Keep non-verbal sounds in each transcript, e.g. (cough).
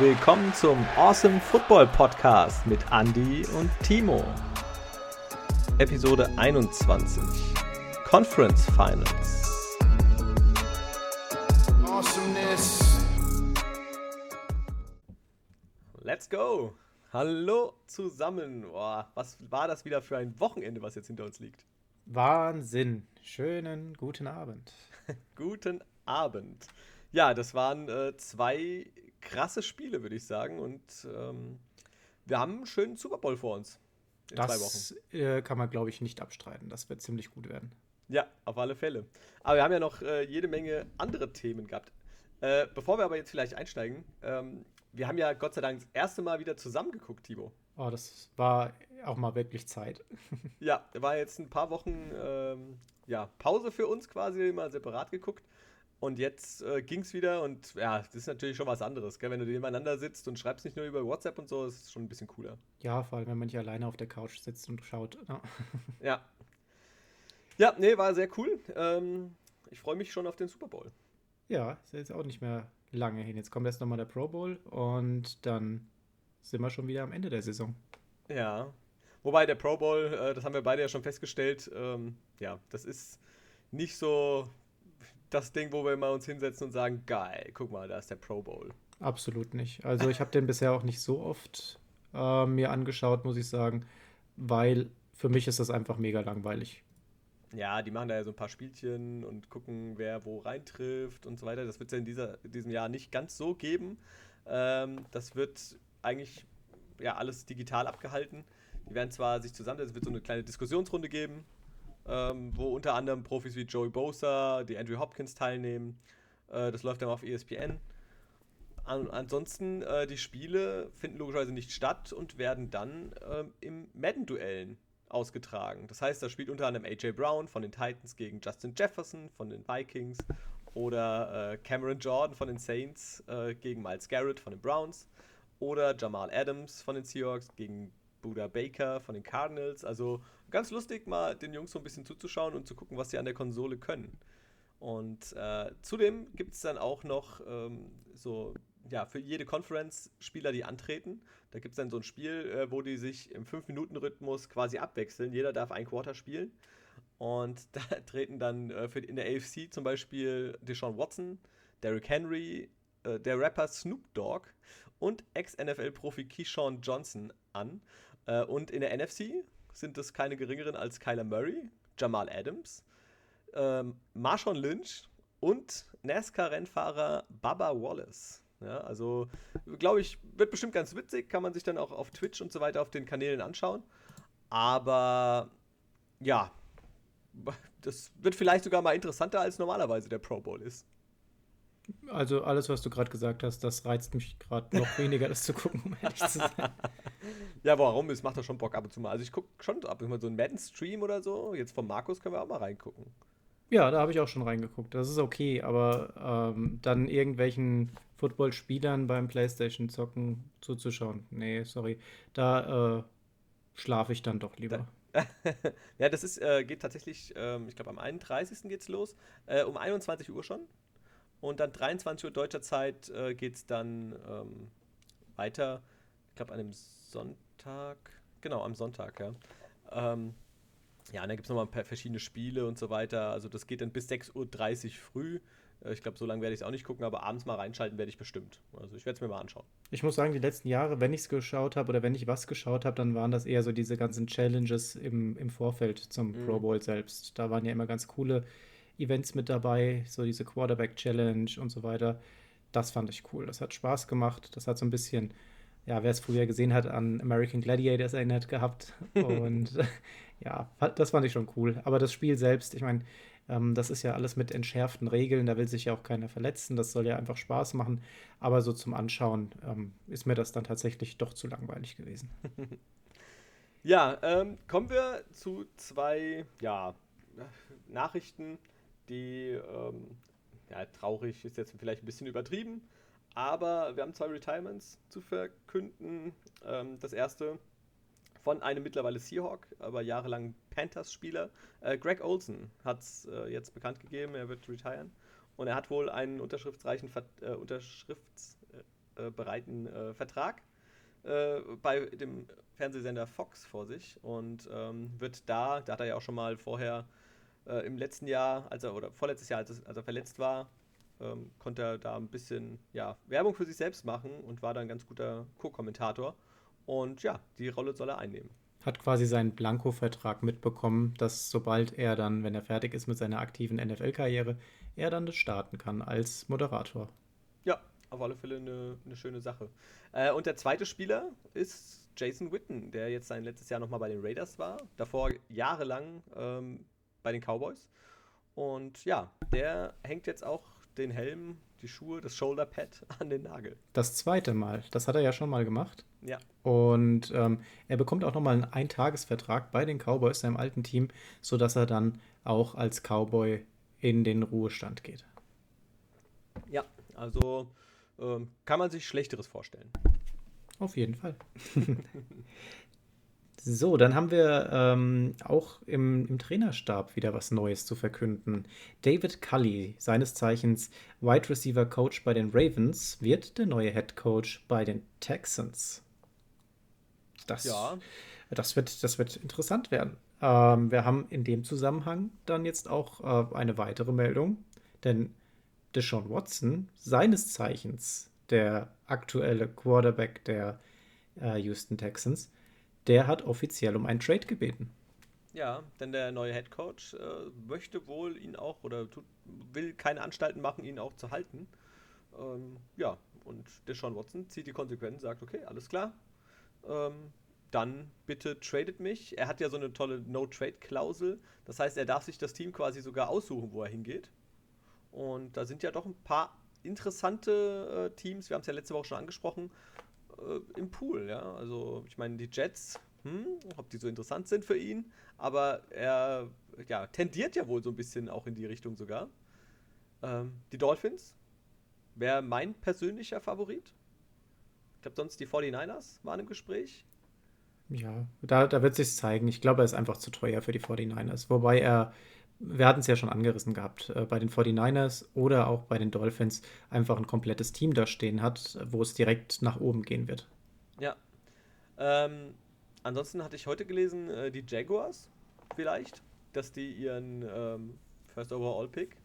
willkommen zum Awesome Football Podcast mit Andy und Timo. Episode 21 Conference Finals. Awesomeness. Let's go. Hallo zusammen. Boah, was war das wieder für ein Wochenende, was jetzt hinter uns liegt? Wahnsinn. Schönen guten Abend. (laughs) guten Abend. Ja, das waren äh, zwei krasse Spiele, würde ich sagen. Und ähm, wir haben einen schönen Super Bowl vor uns. In das zwei Wochen. Äh, kann man, glaube ich, nicht abstreiten. Das wird ziemlich gut werden. Ja, auf alle Fälle. Aber wir haben ja noch äh, jede Menge andere Themen gehabt. Äh, bevor wir aber jetzt vielleicht einsteigen, ähm, wir haben ja Gott sei Dank das erste Mal wieder zusammengeguckt, Tibo. Oh, das war auch mal wirklich Zeit. (laughs) ja, war jetzt ein paar Wochen ähm, ja, Pause für uns quasi, immer separat geguckt. Und jetzt äh, ging es wieder und ja, das ist natürlich schon was anderes, gell? wenn du nebeneinander sitzt und schreibst nicht nur über WhatsApp und so, ist schon ein bisschen cooler. Ja, vor allem, wenn man nicht alleine auf der Couch sitzt und schaut. Ja. (laughs) ja. Ja, nee, war sehr cool. Ähm, ich freue mich schon auf den Super Bowl. Ja, ist jetzt auch nicht mehr lange hin. Jetzt kommt erst nochmal der Pro Bowl und dann sind wir schon wieder am Ende der Saison. Ja. Wobei der Pro Bowl, äh, das haben wir beide ja schon festgestellt, ähm, ja, das ist nicht so das Ding, wo wir mal uns hinsetzen und sagen, geil, guck mal, da ist der Pro Bowl. Absolut nicht. Also ich habe den bisher auch nicht so oft äh, mir angeschaut, muss ich sagen, weil für mich ist das einfach mega langweilig. Ja, die machen da ja so ein paar Spielchen und gucken, wer wo reintrifft und so weiter. Das wird es ja in dieser, diesem Jahr nicht ganz so geben. Ähm, das wird eigentlich ja alles digital abgehalten. Die werden zwar sich zusammen, es wird so eine kleine Diskussionsrunde geben, ähm, wo unter anderem Profis wie Joey Bosa, die Andrew Hopkins teilnehmen. Äh, das läuft dann auf ESPN. An ansonsten, äh, die Spiele finden logischerweise nicht statt und werden dann äh, im Madden-Duellen ausgetragen. Das heißt, da spielt unter anderem AJ Brown von den Titans gegen Justin Jefferson von den Vikings oder äh, Cameron Jordan von den Saints äh, gegen Miles Garrett von den Browns oder Jamal Adams von den Seahawks gegen Buda Baker von den Cardinals. Also ganz lustig, mal den Jungs so ein bisschen zuzuschauen und zu gucken, was sie an der Konsole können. Und äh, zudem gibt es dann auch noch ähm, so, ja, für jede Conference Spieler, die antreten. Da gibt es dann so ein Spiel, äh, wo die sich im 5-Minuten-Rhythmus quasi abwechseln. Jeder darf ein Quarter spielen. Und (laughs) da treten dann äh, für, in der AFC zum Beispiel Deshaun Watson, Derrick Henry, äh, der Rapper Snoop Dogg und Ex-NFL-Profi Keyshawn Johnson an. Äh, und in der NFC sind es keine geringeren als Kyler Murray, Jamal Adams, ähm, Marshawn Lynch und NASCAR-Rennfahrer Bubba Wallace. Ja, also, glaube ich, wird bestimmt ganz witzig, kann man sich dann auch auf Twitch und so weiter auf den Kanälen anschauen. Aber ja, das wird vielleicht sogar mal interessanter als normalerweise der Pro Bowl ist. Also alles, was du gerade gesagt hast, das reizt mich gerade noch weniger, das zu gucken, um ehrlich zu sein. (laughs) Ja, warum? Es macht doch schon Bock ab und zu mal. Also ich gucke schon ab und zu mal so einen Madden-Stream oder so. Jetzt von Markus können wir auch mal reingucken. Ja, da habe ich auch schon reingeguckt. Das ist okay, aber ähm, dann irgendwelchen Footballspielern beim Playstation-Zocken zuzuschauen. Nee, sorry. Da äh, schlafe ich dann doch lieber. Da (laughs) ja, das ist, äh, geht tatsächlich, ähm, ich glaube am 31. geht's los. Äh, um 21 Uhr schon. Und dann 23 Uhr deutscher Zeit äh, geht es dann ähm, weiter. Ich glaube, an einem Sonntag. Genau, am Sonntag, ja. Ähm, ja, und dann gibt es nochmal ein paar verschiedene Spiele und so weiter. Also das geht dann bis 6.30 Uhr früh. Äh, ich glaube, so lange werde ich es auch nicht gucken, aber abends mal reinschalten werde ich bestimmt. Also ich werde es mir mal anschauen. Ich muss sagen, die letzten Jahre, wenn ich es geschaut habe oder wenn ich was geschaut habe, dann waren das eher so diese ganzen Challenges im, im Vorfeld zum mhm. Pro Bowl selbst. Da waren ja immer ganz coole Events mit dabei, so diese Quarterback Challenge und so weiter. Das fand ich cool. Das hat Spaß gemacht. Das hat so ein bisschen, ja, wer es früher gesehen hat, an American Gladiators erinnert gehabt. (laughs) Und ja, das fand ich schon cool. Aber das Spiel selbst, ich meine, ähm, das ist ja alles mit entschärften Regeln. Da will sich ja auch keiner verletzen. Das soll ja einfach Spaß machen. Aber so zum Anschauen ähm, ist mir das dann tatsächlich doch zu langweilig gewesen. (laughs) Ja, ähm, kommen wir zu zwei ja, Nachrichten, die, ähm, ja, traurig ist jetzt vielleicht ein bisschen übertrieben, aber wir haben zwei Retirements zu verkünden. Ähm, das erste von einem mittlerweile Seahawk, aber jahrelang Panthers-Spieler. Äh, Greg Olson hat es äh, jetzt bekannt gegeben, er wird retiren. Und er hat wohl einen unterschriftsreichen äh, Unterschrifts, äh, äh, äh, Vertrag bei dem Fernsehsender Fox vor sich und ähm, wird da, da hat er ja auch schon mal vorher äh, im letzten Jahr, als er, oder vorletztes Jahr, als, als er verletzt war, ähm, konnte er da ein bisschen ja, Werbung für sich selbst machen und war dann ein ganz guter Co-Kommentator. Und ja, die Rolle soll er einnehmen. Hat quasi seinen Blanko-Vertrag mitbekommen, dass sobald er dann, wenn er fertig ist mit seiner aktiven NFL-Karriere, er dann starten kann als Moderator. Ja, auf alle Fälle eine, eine schöne Sache. Äh, und der zweite Spieler ist Jason Witten, der jetzt sein letztes Jahr nochmal bei den Raiders war, davor jahrelang ähm, bei den Cowboys. Und ja, der hängt jetzt auch den Helm, die Schuhe, das Shoulderpad (laughs) an den Nagel. Das zweite Mal. Das hat er ja schon mal gemacht. Ja. Und ähm, er bekommt auch nochmal einen Eintagesvertrag bei den Cowboys, seinem alten Team, sodass er dann auch als Cowboy in den Ruhestand geht. Ja, also ähm, kann man sich Schlechteres vorstellen. Auf jeden Fall. (laughs) So, dann haben wir ähm, auch im, im, Trainerstab wieder was Neues zu verkünden. David Cully, seines Zeichens Wide Receiver Coach bei den Ravens, wird der neue Head Coach bei den Texans. Das, ja. das, wird, das wird interessant werden. Ähm, wir haben in dem Zusammenhang dann jetzt auch äh, eine weitere Meldung, denn Deshaun Watson, seines Zeichens der aktuelle Quarterback der äh, Houston Texans, der hat offiziell um einen Trade gebeten. Ja, denn der neue Head Coach äh, möchte wohl ihn auch oder tut, will keine Anstalten machen, ihn auch zu halten. Ähm, ja, und der Sean Watson zieht die Konsequenzen, sagt, okay, alles klar. Ähm, dann bitte tradet mich. Er hat ja so eine tolle No-Trade-Klausel. Das heißt, er darf sich das Team quasi sogar aussuchen, wo er hingeht. Und da sind ja doch ein paar interessante äh, Teams, wir haben es ja letzte Woche schon angesprochen, äh, im Pool. Ja? Also ich meine, die Jets, hm, ob die so interessant sind für ihn, aber er ja, tendiert ja wohl so ein bisschen auch in die Richtung sogar. Ähm, die Dolphins wäre mein persönlicher Favorit. Ich glaube, sonst die 49ers waren im Gespräch. Ja, da, da wird sich zeigen. Ich glaube, er ist einfach zu teuer für die 49ers. Wobei er wir hatten es ja schon angerissen gehabt, äh, bei den 49ers oder auch bei den Dolphins einfach ein komplettes Team da stehen hat, wo es direkt nach oben gehen wird. Ja. Ähm, ansonsten hatte ich heute gelesen, äh, die Jaguars vielleicht, dass die ihren ähm, First Overall Pick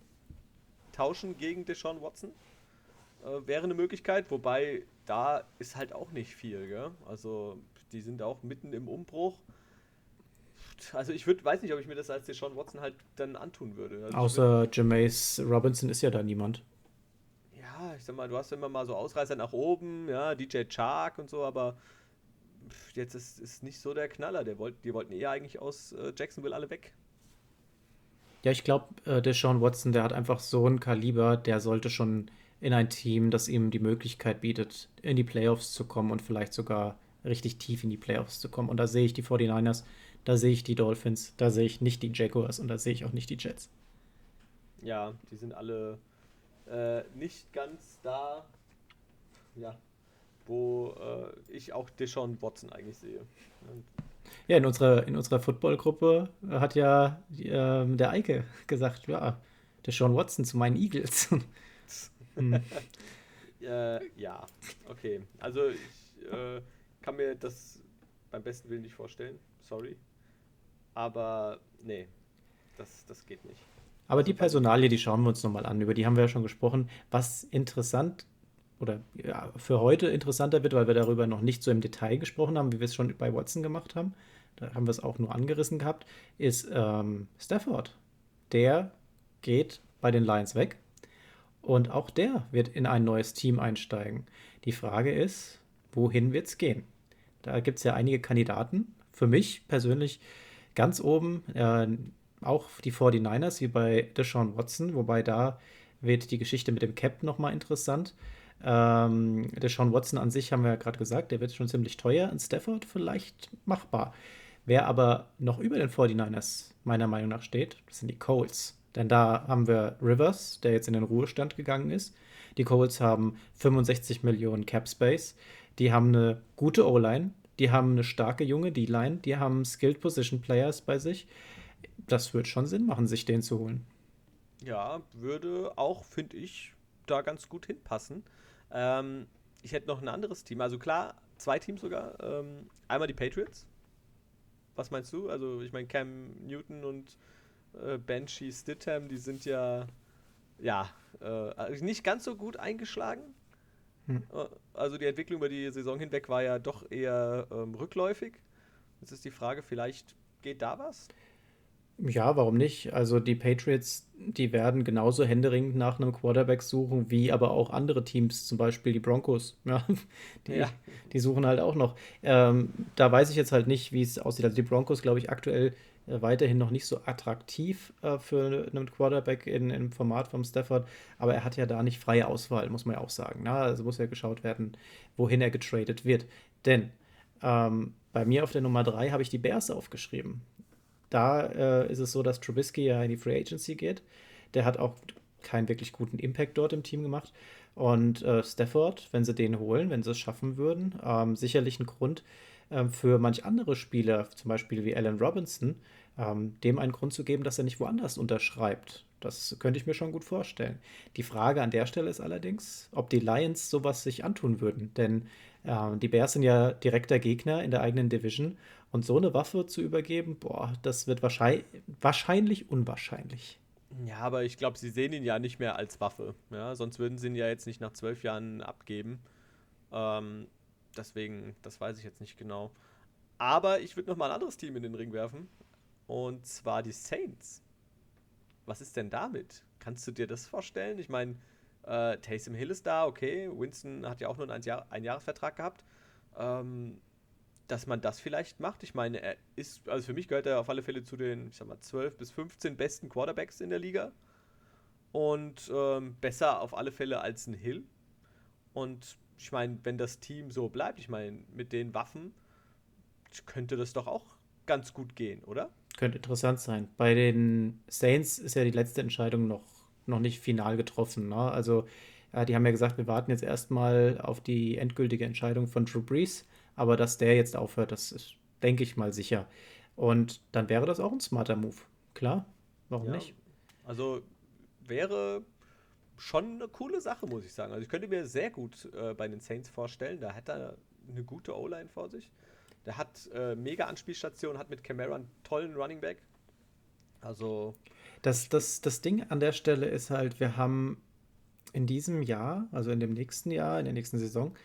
tauschen gegen Deshaun Watson. Äh, wäre eine Möglichkeit, wobei da ist halt auch nicht viel, gell? Also die sind auch mitten im Umbruch also ich würd, weiß nicht, ob ich mir das als Deshaun Watson halt dann antun würde. Also Außer Jameis Robinson ist ja da niemand. Ja, ich sag mal, du hast immer mal so Ausreißer nach oben, ja, DJ Chark und so, aber jetzt ist, ist nicht so der Knaller. Der wollt, die wollten eher eigentlich aus äh, Jacksonville alle weg. Ja, ich glaube, äh, Deshaun Watson, der hat einfach so ein Kaliber, der sollte schon in ein Team, das ihm die Möglichkeit bietet, in die Playoffs zu kommen und vielleicht sogar richtig tief in die Playoffs zu kommen. Und da sehe ich die 49ers da sehe ich die Dolphins, da sehe ich nicht die Jaguars und da sehe ich auch nicht die Jets. Ja, die sind alle äh, nicht ganz da, ja, wo äh, ich auch Deshaun Watson eigentlich sehe. Ja, in unserer, in unserer Football-Gruppe hat ja äh, der Eike gesagt, ja, Deshaun Watson zu meinen Eagles. (laughs) hm. ja, okay. Also ich äh, kann mir das beim besten Willen nicht vorstellen. Sorry. Aber nee, das, das geht nicht. Aber die Personalie, die schauen wir uns nochmal an. Über die haben wir ja schon gesprochen. Was interessant oder ja, für heute interessanter wird, weil wir darüber noch nicht so im Detail gesprochen haben, wie wir es schon bei Watson gemacht haben. Da haben wir es auch nur angerissen gehabt, ist ähm, Stafford. Der geht bei den Lions weg und auch der wird in ein neues Team einsteigen. Die Frage ist, wohin wird es gehen? Da gibt es ja einige Kandidaten. Für mich persönlich Ganz oben äh, auch die 49ers, wie bei Deshaun Watson, wobei da wird die Geschichte mit dem Cap nochmal interessant. Ähm, Deshaun Watson an sich haben wir ja gerade gesagt, der wird schon ziemlich teuer. In Stafford vielleicht machbar. Wer aber noch über den 49ers meiner Meinung nach steht, das sind die Colts. Denn da haben wir Rivers, der jetzt in den Ruhestand gegangen ist. Die Colts haben 65 Millionen Cap Space. Die haben eine gute O-Line, die haben eine starke junge D-Line, die haben Skilled Position Players bei sich. Das wird schon Sinn machen, sich den zu holen. Ja, würde auch, finde ich, da ganz gut hinpassen. Ähm, ich hätte noch ein anderes Team. Also klar, zwei Teams sogar. Ähm, einmal die Patriots. Was meinst du? Also ich meine, Cam Newton und äh, Banshee Stidham, die sind ja, ja, äh, nicht ganz so gut eingeschlagen. Hm. Äh, also die Entwicklung über die Saison hinweg war ja doch eher ähm, rückläufig. Jetzt ist die Frage, vielleicht geht da was? Ja, warum nicht? Also die Patriots, die werden genauso händeringend nach einem Quarterback suchen, wie aber auch andere Teams, zum Beispiel die Broncos. (laughs) Ja, die, ja. die suchen halt auch noch. Ähm, da weiß ich jetzt halt nicht, wie es aussieht. Also die Broncos, glaube ich, aktuell weiterhin noch nicht so attraktiv äh, für einen Quarterback in, im Format vom Stafford, aber er hat ja da nicht freie Auswahl, muss man ja auch sagen. Na? Ne? Also muss ja geschaut werden, wohin er getradet wird. Denn ähm, bei mir auf der Nummer 3 habe ich die Bears aufgeschrieben. Da äh, ist es so, dass Trubisky ja in die Free Agency geht. Der hat auch keinen wirklich guten Impact dort im Team gemacht. Und äh, Stafford, wenn sie den holen, wenn sie es schaffen würden, ähm, sicherlich ein Grund äh, für manch andere Spieler, zum Beispiel wie Alan Robinson, ähm, dem einen Grund zu geben, dass er nicht woanders unterschreibt. Das könnte ich mir schon gut vorstellen. Die Frage an der Stelle ist allerdings, ob die Lions sowas sich antun würden. Denn äh, die Bears sind ja direkter Gegner in der eigenen Division und so eine Waffe zu übergeben, boah, das wird wahrscheinlich, wahrscheinlich unwahrscheinlich. Ja, aber ich glaube, sie sehen ihn ja nicht mehr als Waffe. Ja? Sonst würden sie ihn ja jetzt nicht nach zwölf Jahren abgeben. Ähm, deswegen, das weiß ich jetzt nicht genau. Aber ich würde noch mal ein anderes Team in den Ring werfen. Und zwar die Saints. Was ist denn damit? Kannst du dir das vorstellen? Ich meine, äh, Taysom Hill ist da, okay. Winston hat ja auch nur einen Einjahresvertrag gehabt. Ähm, dass man das vielleicht macht. Ich meine, er ist, also für mich gehört er auf alle Fälle zu den, ich sag mal, 12 bis 15 besten Quarterbacks in der Liga. Und ähm, besser auf alle Fälle als ein Hill. Und ich meine, wenn das Team so bleibt, ich meine, mit den Waffen könnte das doch auch ganz gut gehen, oder? Könnte interessant sein. Bei den Saints ist ja die letzte Entscheidung noch, noch nicht final getroffen. Ne? Also, ja, die haben ja gesagt, wir warten jetzt erstmal auf die endgültige Entscheidung von Drew Brees. Aber dass der jetzt aufhört, das ist, denke ich mal, sicher. Und dann wäre das auch ein smarter Move. Klar, warum ja, nicht? Also wäre schon eine coole Sache, muss ich sagen. Also ich könnte mir sehr gut äh, bei den Saints vorstellen. Da hat er eine gute O-Line vor sich. Der hat äh, mega Anspielstationen, hat mit Camara einen tollen Running Back. Also. Das, das, das Ding an der Stelle ist halt, wir haben in diesem Jahr, also in dem nächsten Jahr, in der nächsten Saison,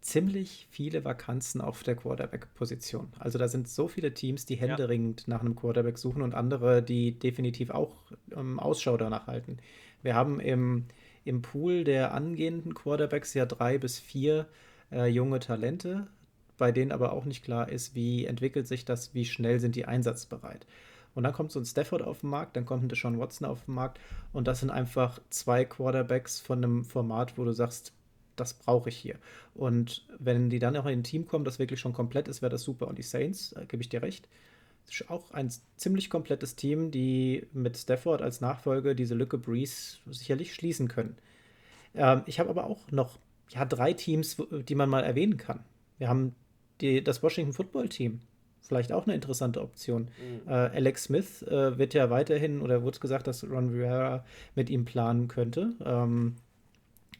ziemlich viele Vakanzen auf der Quarterback-Position. Also da sind so viele Teams, die händeringend ja. nach einem Quarterback suchen und andere, die definitiv auch ähm, Ausschau danach halten. Wir haben im, im Pool der angehenden Quarterbacks ja drei bis vier äh, junge Talente, bei denen aber auch nicht klar ist, wie entwickelt sich das, wie schnell sind die einsatzbereit. Und dann kommt so ein Stafford auf den Markt, dann kommt ein Deshaun Watson auf den Markt und das sind einfach zwei Quarterbacks von einem Format, wo du sagst, das brauche ich hier. Und wenn die dann auch in ein Team kommen, das wirklich schon komplett ist, wäre das super. Und die Saints, äh, gebe ich dir recht, auch ein ziemlich komplettes Team, die mit Stafford als Nachfolger diese Lücke Breeze sicherlich schließen können. Ähm, ich habe aber auch noch ja, drei Teams, die man mal erwähnen kann. Wir haben die, das Washington Football Team. Vielleicht auch eine interessante Option. Mhm. Äh, Alex Smith äh, wird ja weiterhin, oder wurde gesagt, dass Ron Rivera mit ihm planen könnte. Ähm,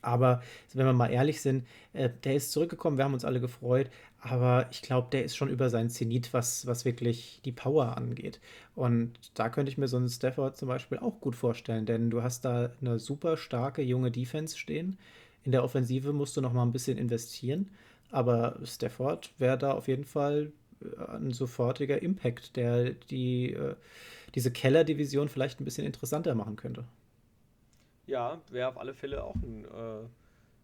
aber wenn wir mal ehrlich sind, äh, der ist zurückgekommen, wir haben uns alle gefreut, aber ich glaube, der ist schon über sein Zenit, was, was wirklich die Power angeht. Und da könnte ich mir so einen Stafford zum Beispiel auch gut vorstellen, denn du hast da eine super starke junge Defense stehen. In der Offensive musst du noch mal ein bisschen investieren, aber Stafford wäre da auf jeden Fall äh, ein sofortiger Impact, der die, äh, diese Keller-Division vielleicht ein bisschen interessanter machen könnte. Ja, wäre auf alle Fälle auch ein, äh,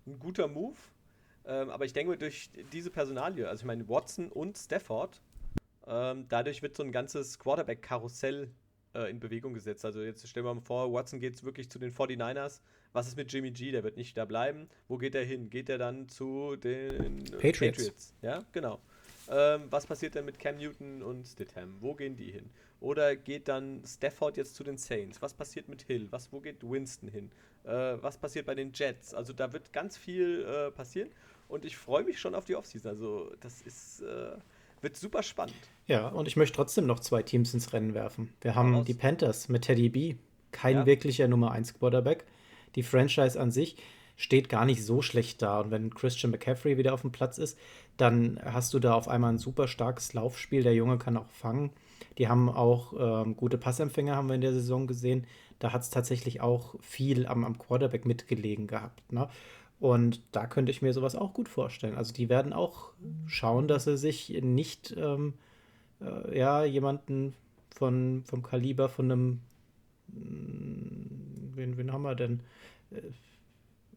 ein guter Move. Ähm, aber ich denke, durch diese Personalie, also ich meine Watson und Stafford, ähm, dadurch wird so ein ganzes Quarterback-Karussell äh, in Bewegung gesetzt. Also jetzt stellen wir mal vor, Watson geht wirklich zu den 49ers. Was ist mit Jimmy G? Der wird nicht da bleiben. Wo geht er hin? Geht er dann zu den Patriots? Patriots? Ja, genau. Ähm, was passiert denn mit Cam Newton und Stidham? Wo gehen die hin? Oder geht dann Stafford jetzt zu den Saints? Was passiert mit Hill? Was, wo geht Winston hin? Äh, was passiert bei den Jets? Also da wird ganz viel äh, passieren und ich freue mich schon auf die Offseason. Also das ist, äh, wird super spannend. Ja, und ich möchte trotzdem noch zwei Teams ins Rennen werfen. Wir haben Raus. die Panthers mit Teddy B, kein ja. wirklicher Nummer 1 Quarterback. Die Franchise an sich steht gar nicht so schlecht da. Und wenn Christian McCaffrey wieder auf dem Platz ist, dann hast du da auf einmal ein super starkes Laufspiel. Der Junge kann auch fangen. Die haben auch ähm, gute Passempfänger, haben wir in der Saison gesehen. Da hat es tatsächlich auch viel am, am Quarterback mitgelegen gehabt. Ne? Und da könnte ich mir sowas auch gut vorstellen. Also die werden auch schauen, dass sie sich nicht ähm, äh, ja, jemanden von, vom Kaliber von einem hm, wen, wen haben wir denn? Äh,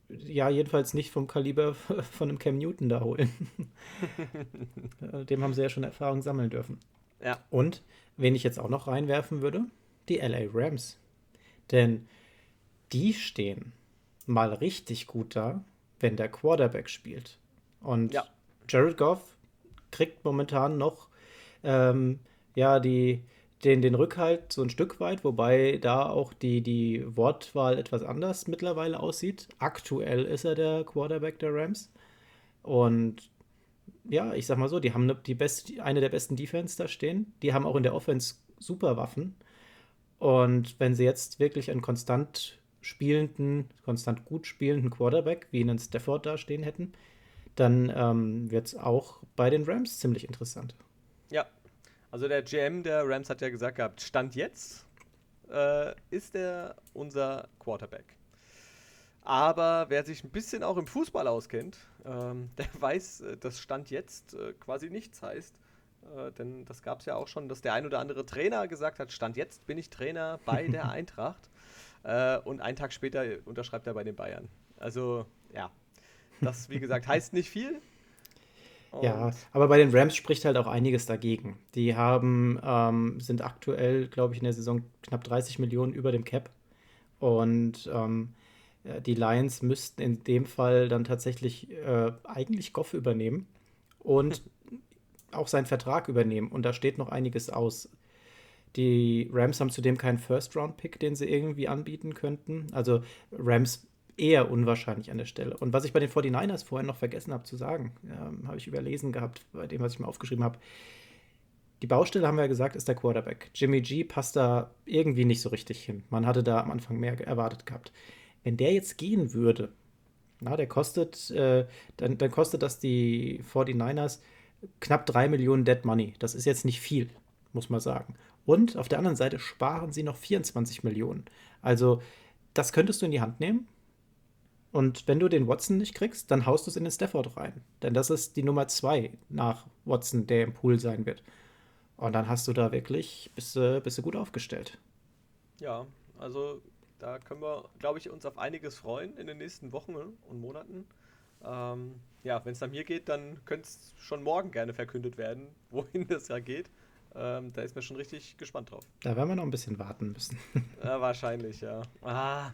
ja, jedenfalls nicht vom Kaliber (laughs) von einem Cam Newton da holen. (laughs) Dem haben sie ja schon Erfahrung sammeln dürfen. Ja. Und wen ich jetzt auch noch reinwerfen würde, die LA Rams. Denn die stehen mal richtig gut da, wenn der Quarterback spielt. Und ja. Jared Goff kriegt momentan noch ähm, ja die den, den Rückhalt so ein Stück weit, wobei da auch die, die Wortwahl etwas anders mittlerweile aussieht. Aktuell ist er der Quarterback der Rams. Und ja, ich sag mal so, die haben eine, die best, eine der besten Defense da stehen. Die haben auch in der Offense super Waffen. Und wenn sie jetzt wirklich einen konstant spielenden, konstant gut spielenden Quarterback wie einen Stafford da stehen hätten, dann ähm, wird es auch bei den Rams ziemlich interessant. Ja, also der GM der Rams hat ja gesagt gehabt, Stand jetzt äh, ist er unser Quarterback. Aber wer sich ein bisschen auch im Fußball auskennt, ähm, (laughs) der weiß, äh, dass Stand jetzt äh, quasi nichts heißt. Äh, denn das gab es ja auch schon, dass der ein oder andere Trainer gesagt hat, Stand jetzt bin ich Trainer bei (laughs) der Eintracht. Äh, und einen Tag später unterschreibt er bei den Bayern. Also ja, das wie gesagt (laughs) heißt nicht viel. Ja, aber bei den Rams spricht halt auch einiges dagegen. Die haben, ähm, sind aktuell, glaube ich, in der Saison knapp 30 Millionen über dem Cap. Und ähm, die Lions müssten in dem Fall dann tatsächlich äh, eigentlich Goff übernehmen und (laughs) auch seinen Vertrag übernehmen. Und da steht noch einiges aus. Die Rams haben zudem keinen First-Round-Pick, den sie irgendwie anbieten könnten. Also Rams eher unwahrscheinlich an der Stelle. Und was ich bei den 49ers vorhin noch vergessen habe zu sagen, ähm, habe ich überlesen gehabt, bei dem, was ich mir aufgeschrieben habe. Die Baustelle, haben wir ja gesagt, ist der Quarterback. Jimmy G passt da irgendwie nicht so richtig hin. Man hatte da am Anfang mehr erwartet gehabt. Wenn der jetzt gehen würde, na, der kostet, äh, dann, dann kostet das die 49ers knapp 3 Millionen Dead Money. Das ist jetzt nicht viel, muss man sagen. Und auf der anderen Seite sparen sie noch 24 Millionen. Also, das könntest du in die Hand nehmen und wenn du den Watson nicht kriegst, dann haust du es in den Stafford rein. Denn das ist die Nummer zwei nach Watson, der im Pool sein wird. Und dann hast du da wirklich, bist, du, bist du gut aufgestellt. Ja, also da können wir, glaube ich, uns auf einiges freuen in den nächsten Wochen und Monaten. Ähm, ja, wenn es nach mir geht, dann könnte es schon morgen gerne verkündet werden, (laughs) wohin das ja geht. Ähm, da ist mir schon richtig gespannt drauf. Da werden wir noch ein bisschen warten müssen. (laughs) ja, wahrscheinlich, ja. Ah,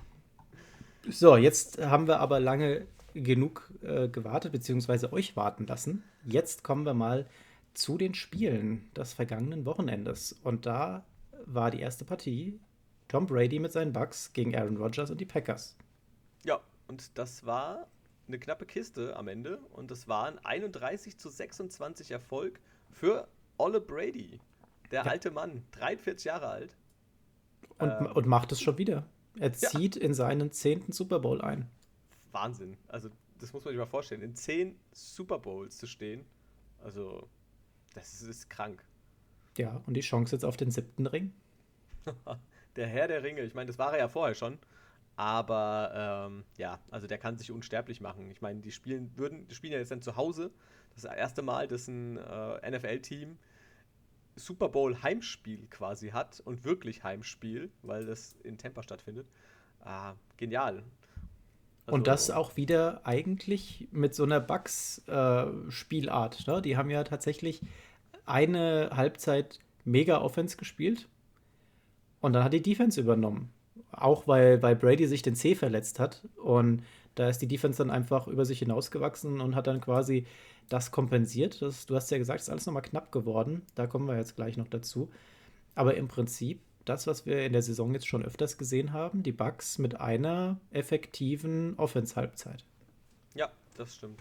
so, jetzt haben wir aber lange genug äh, gewartet, beziehungsweise euch warten lassen. Jetzt kommen wir mal zu den Spielen des vergangenen Wochenendes. Und da war die erste Partie Tom Brady mit seinen Bucks gegen Aaron Rodgers und die Packers. Ja, und das war eine knappe Kiste am Ende. Und das war ein 31 zu 26 Erfolg für Olle Brady. Der ja. alte Mann, 43 Jahre alt. Und, ähm, und macht es schon wieder. Er zieht ja. in seinen zehnten Super Bowl ein. Wahnsinn. Also, das muss man sich mal vorstellen. In zehn Super Bowls zu stehen, also, das ist krank. Ja, und die Chance jetzt auf den siebten Ring? (laughs) der Herr der Ringe. Ich meine, das war er ja vorher schon. Aber ähm, ja, also der kann sich unsterblich machen. Ich meine, die spielen, würden, die spielen ja jetzt dann zu Hause. Das, erste Mal, dass ein äh, NFL-Team Super Bowl Heimspiel quasi hat und wirklich Heimspiel, weil das in Tampa stattfindet. Ah, genial. Also, und das auch wieder eigentlich mit so einer Bugs-Spielart. Äh, ne? Die haben ja tatsächlich eine Halbzeit mega Offense gespielt und dann hat die Defense übernommen. Auch weil, weil Brady sich den C verletzt hat und da ist die Defense dann einfach über sich hinausgewachsen und hat dann quasi das kompensiert. Das, du hast ja gesagt, es ist alles nochmal knapp geworden. Da kommen wir jetzt gleich noch dazu. Aber im Prinzip das, was wir in der Saison jetzt schon öfters gesehen haben, die Bugs mit einer effektiven Offense-Halbzeit. Ja, das stimmt.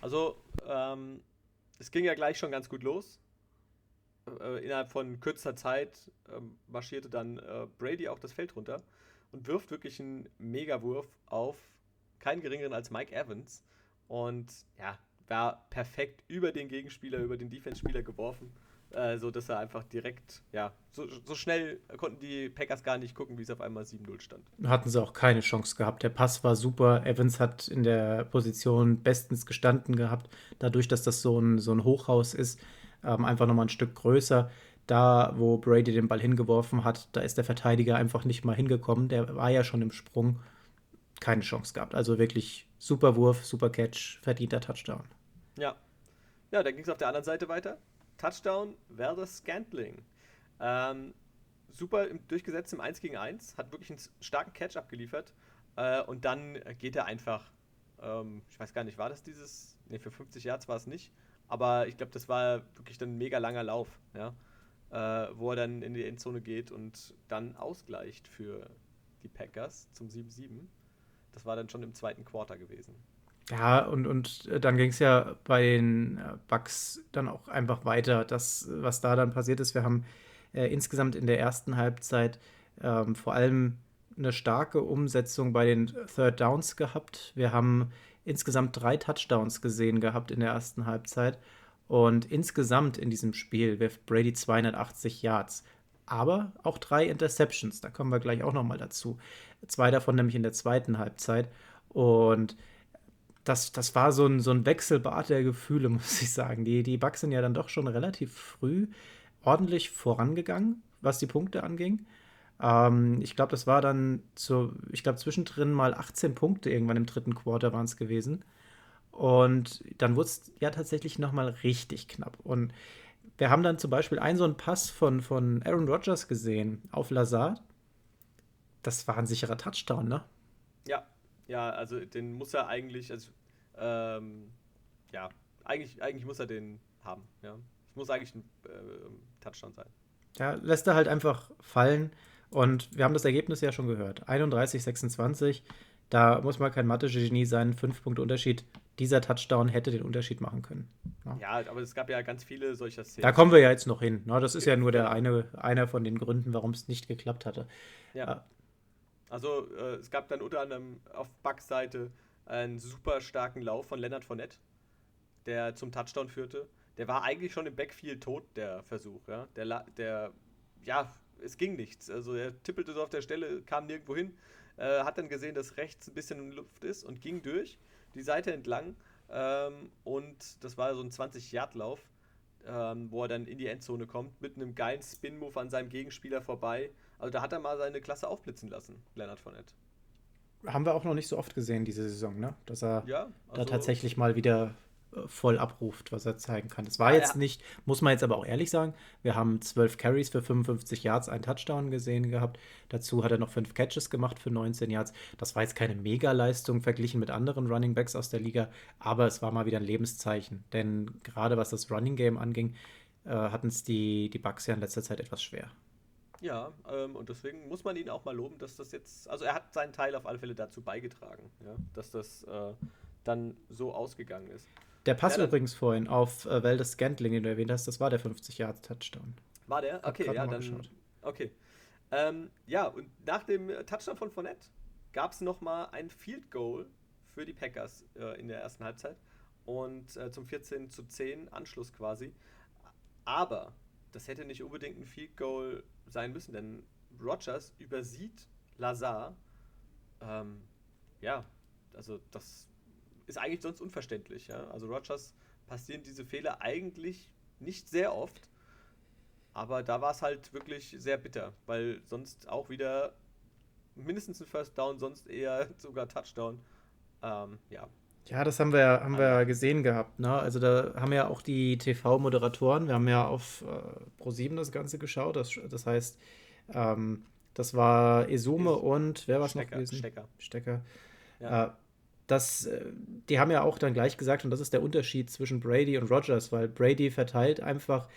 Also, ähm, es ging ja gleich schon ganz gut los. Äh, innerhalb von kürzester Zeit äh, marschierte dann äh, Brady auch das Feld runter und wirft wirklich einen Megawurf auf keinen geringeren als Mike Evans. Und ja, war perfekt über den Gegenspieler, über den Defense-Spieler geworfen. Äh, so dass er einfach direkt, ja, so, so, schnell konnten die Packers gar nicht gucken, wie es auf einmal 7-0 stand. Hatten sie auch keine Chance gehabt. Der Pass war super. Evans hat in der Position bestens gestanden gehabt. Dadurch, dass das so ein, so ein Hochhaus ist, ähm, einfach nochmal ein Stück größer. Da, wo Brady den Ball hingeworfen hat, da ist der Verteidiger einfach nicht mal hingekommen. Der war ja schon im Sprung. Keine Chance gehabt. Also wirklich super Wurf, super Catch, verdienter Touchdown. Ja. Ja, dann ging es auf der anderen Seite weiter. Touchdown, Werder Scantling. Ähm, super durchgesetzt im 1 gegen 1, hat wirklich einen starken Catch abgeliefert. Äh, und dann geht er einfach, ähm, ich weiß gar nicht, war das dieses, ne, für 50 Yards war es nicht, aber ich glaube, das war wirklich dann ein mega langer Lauf, ja, äh, wo er dann in die Endzone geht und dann ausgleicht für die Packers zum 7-7. Das war dann schon im zweiten Quarter gewesen. Ja, und, und äh, dann ging es ja bei den äh, Bucks dann auch einfach weiter. Das, was da dann passiert ist, wir haben äh, insgesamt in der ersten Halbzeit ähm, vor allem eine starke Umsetzung bei den Third Downs gehabt. Wir haben insgesamt drei Touchdowns gesehen gehabt in der ersten Halbzeit. Und insgesamt in diesem Spiel wirft Brady 280 Yards. Aber auch drei Interceptions. Da kommen wir gleich auch nochmal dazu. Zwei davon nämlich in der zweiten Halbzeit. Und das, das war so ein, so ein Wechselbad der Gefühle, (laughs) muss ich sagen. Die, die Bucks sind ja dann doch schon relativ früh ordentlich vorangegangen, was die Punkte anging. Ähm, ich glaube, das war dann so, ich glaube, zwischendrin mal 18 Punkte irgendwann im dritten Quarter waren es gewesen. Und dann wurde es ja tatsächlich nochmal richtig knapp. Und wir haben dann zum Beispiel einen so einen Pass von, von Aaron Rodgers gesehen auf Lazard. Das war ein sicherer Touchdown, ne? Ja, ja, also den muss er eigentlich, also ähm, ja, eigentlich, eigentlich muss er den haben, ja. Es muss eigentlich ein äh, Touchdown sein. Ja, lässt er halt einfach fallen. Und wir haben das Ergebnis ja schon gehört. 31, 26. Da muss man kein Mathe-Genie sein. Fünf Punkte Unterschied. Dieser Touchdown hätte den Unterschied machen können. Ja. ja, aber es gab ja ganz viele solcher Szenen. Da kommen wir ja jetzt noch hin. Ne? Das ist ja nur der eine, einer von den Gründen, warum es nicht geklappt hatte. Ja. Äh, also äh, es gab dann unter anderem auf Bucks Seite einen super starken Lauf von Leonard Fournette, der zum Touchdown führte. Der war eigentlich schon im Backfield tot, der Versuch. Ja? Der, der, ja, es ging nichts. Also er tippelte so auf der Stelle, kam nirgendwo hin, äh, hat dann gesehen, dass rechts ein bisschen in Luft ist und ging durch die Seite entlang. Ähm, und das war so ein 20-Yard-Lauf, ähm, wo er dann in die Endzone kommt, mit einem geilen Spin-Move an seinem Gegenspieler vorbei also da hat er mal seine Klasse aufblitzen lassen, Leonard Fournette. Haben wir auch noch nicht so oft gesehen diese Saison, ne? Dass er ja, also da tatsächlich mal wieder voll abruft, was er zeigen kann. Es war jetzt ja. nicht, muss man jetzt aber auch ehrlich sagen, wir haben zwölf Carries für 55 Yards, einen Touchdown gesehen gehabt. Dazu hat er noch fünf Catches gemacht für 19 Yards. Das war jetzt keine Mega-Leistung verglichen mit anderen Running Backs aus der Liga, aber es war mal wieder ein Lebenszeichen. Denn gerade was das Running Game anging, äh, hatten es die, die Bucks ja in letzter Zeit etwas schwer. Ja, ähm, und deswegen muss man ihn auch mal loben, dass das jetzt, also er hat seinen Teil auf alle Fälle dazu beigetragen, ja, dass das äh, dann so ausgegangen ist. Der Pass ja, übrigens vorhin auf äh, Veldes Scantling, den du erwähnt hast, das war der 50-Yard-Touchdown. War der? Okay, ja, dann. Geschaut. Okay. Ähm, ja, und nach dem Touchdown von Fournette gab es nochmal ein Field Goal für die Packers äh, in der ersten Halbzeit und äh, zum 14 zu 10 Anschluss quasi. Aber das hätte nicht unbedingt ein Field Goal sein müssen, denn Rogers übersieht Lazar. Ähm, ja, also das ist eigentlich sonst unverständlich. Ja? Also Rogers passieren diese Fehler eigentlich nicht sehr oft, aber da war es halt wirklich sehr bitter, weil sonst auch wieder mindestens ein First Down, sonst eher (laughs) sogar Touchdown. Ähm, ja, ja, das haben wir, haben wir gesehen gehabt. Ne? Also da haben ja auch die TV-Moderatoren, wir haben ja auf äh, Pro7 das Ganze geschaut. Das, das heißt, ähm, das war Esume und wer war es noch gewesen? Stecker. Stecker. Ja. Äh, das, äh, die haben ja auch dann gleich gesagt, und das ist der Unterschied zwischen Brady und Rogers, weil Brady verteilt einfach,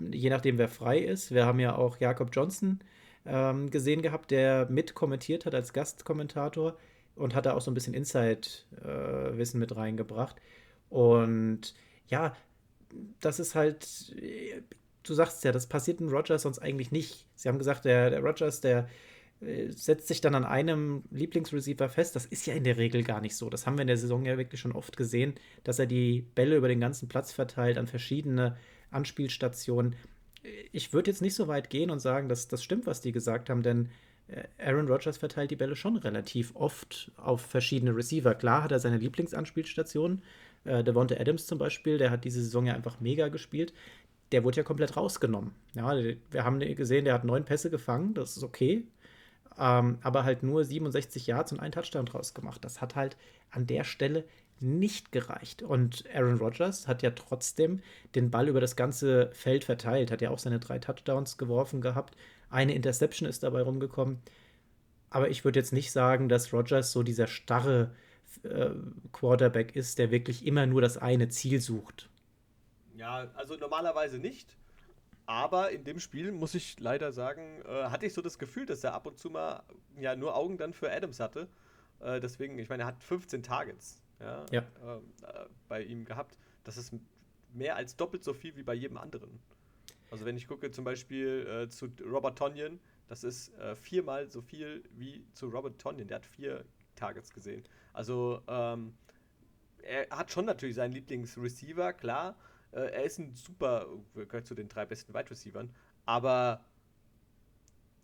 äh, je nachdem wer frei ist. Wir haben ja auch Jakob Johnson ähm, gesehen gehabt, der mit kommentiert hat als Gastkommentator und hat da auch so ein bisschen Inside-Wissen mit reingebracht. Und ja, das ist halt, du sagst ja, das passiert in Rogers sonst eigentlich nicht. Sie haben gesagt, der, der Rogers, der äh, setzt sich dann an einem Lieblingsreceiver fest. Das ist ja in der Regel gar nicht so. Das haben wir in der Saison ja wirklich schon oft gesehen, dass er die Bälle über den ganzen Platz verteilt an verschiedene Anspielstationen. Ich würde jetzt nicht so weit gehen und sagen, dass das stimmt, was die gesagt haben, denn äh, Aaron Rodgers verteilt die Bälle schon relativ oft auf verschiedene Receiver. Klar hat er seine Lieblingsanspielstationen. Äh, Devonta Adams zum Beispiel, der hat diese Saison ja einfach mega gespielt. Der wurde ja komplett rausgenommen. Ja, wir haben gesehen, der hat neun Pässe gefangen, das ist okay. Ähm, aber halt nur 67 Yards und einen Touchdown draus gemacht. Das hat halt an der Stelle nicht gereicht. Und Aaron Rodgers hat ja trotzdem den Ball über das ganze Feld verteilt, hat ja auch seine drei Touchdowns geworfen gehabt. Eine Interception ist dabei rumgekommen. Aber ich würde jetzt nicht sagen, dass Rodgers so dieser starre äh, Quarterback ist, der wirklich immer nur das eine Ziel sucht. Ja, also normalerweise nicht. Aber in dem Spiel, muss ich leider sagen, äh, hatte ich so das Gefühl, dass er ab und zu mal ja nur Augen dann für Adams hatte. Äh, deswegen, ich meine, er hat 15 Targets ja, ja. Ähm, äh, bei ihm gehabt. Das ist mehr als doppelt so viel wie bei jedem anderen. Also wenn ich gucke zum Beispiel äh, zu Robert Tonyan, das ist äh, viermal so viel wie zu Robert Tonyan. Der hat vier Targets gesehen. Also ähm, er hat schon natürlich seinen Lieblingsreceiver, klar. Äh, er ist ein super, gehört zu den drei besten Wide Receivern, aber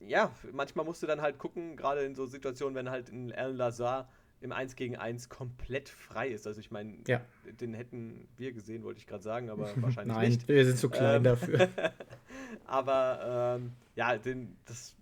ja, manchmal musst du dann halt gucken, gerade in so Situationen, wenn halt ein Alan Lazar im 1 gegen 1 komplett frei ist. Also ich meine, ja. den hätten wir gesehen, wollte ich gerade sagen, aber (laughs) wahrscheinlich Nein, nicht. wir sind zu klein ähm, dafür. (laughs) aber ähm, ja, den, das,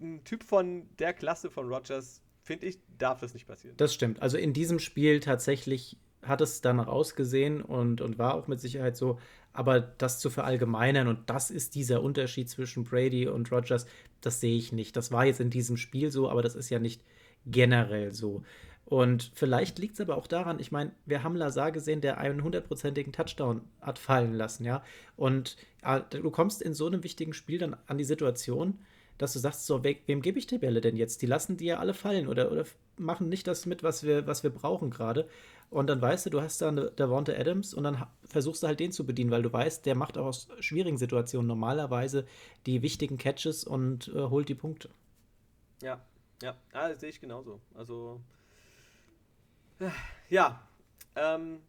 ein Typ von der Klasse von Rogers, finde ich, darf das nicht passieren. Das stimmt. Also in diesem Spiel tatsächlich hat es danach ausgesehen und, und war auch mit Sicherheit so. Aber das zu verallgemeinern und das ist dieser Unterschied zwischen Brady und Rogers, das sehe ich nicht. Das war jetzt in diesem Spiel so, aber das ist ja nicht generell so. Und vielleicht liegt es aber auch daran, ich meine, wir haben Lazar gesehen, der einen hundertprozentigen Touchdown hat fallen lassen, ja. Und äh, du kommst in so einem wichtigen Spiel dann an die Situation, dass du sagst, so, we wem gebe ich die Bälle denn jetzt? Die lassen die ja alle fallen oder, oder machen nicht das mit, was wir, was wir brauchen gerade. Und dann weißt du, du hast da eine Davante Adams und dann versuchst du halt den zu bedienen, weil du weißt, der macht auch aus schwierigen Situationen normalerweise die wichtigen Catches und äh, holt die Punkte. Ja, ja, das sehe ich genauso. Also, ja. Ähm,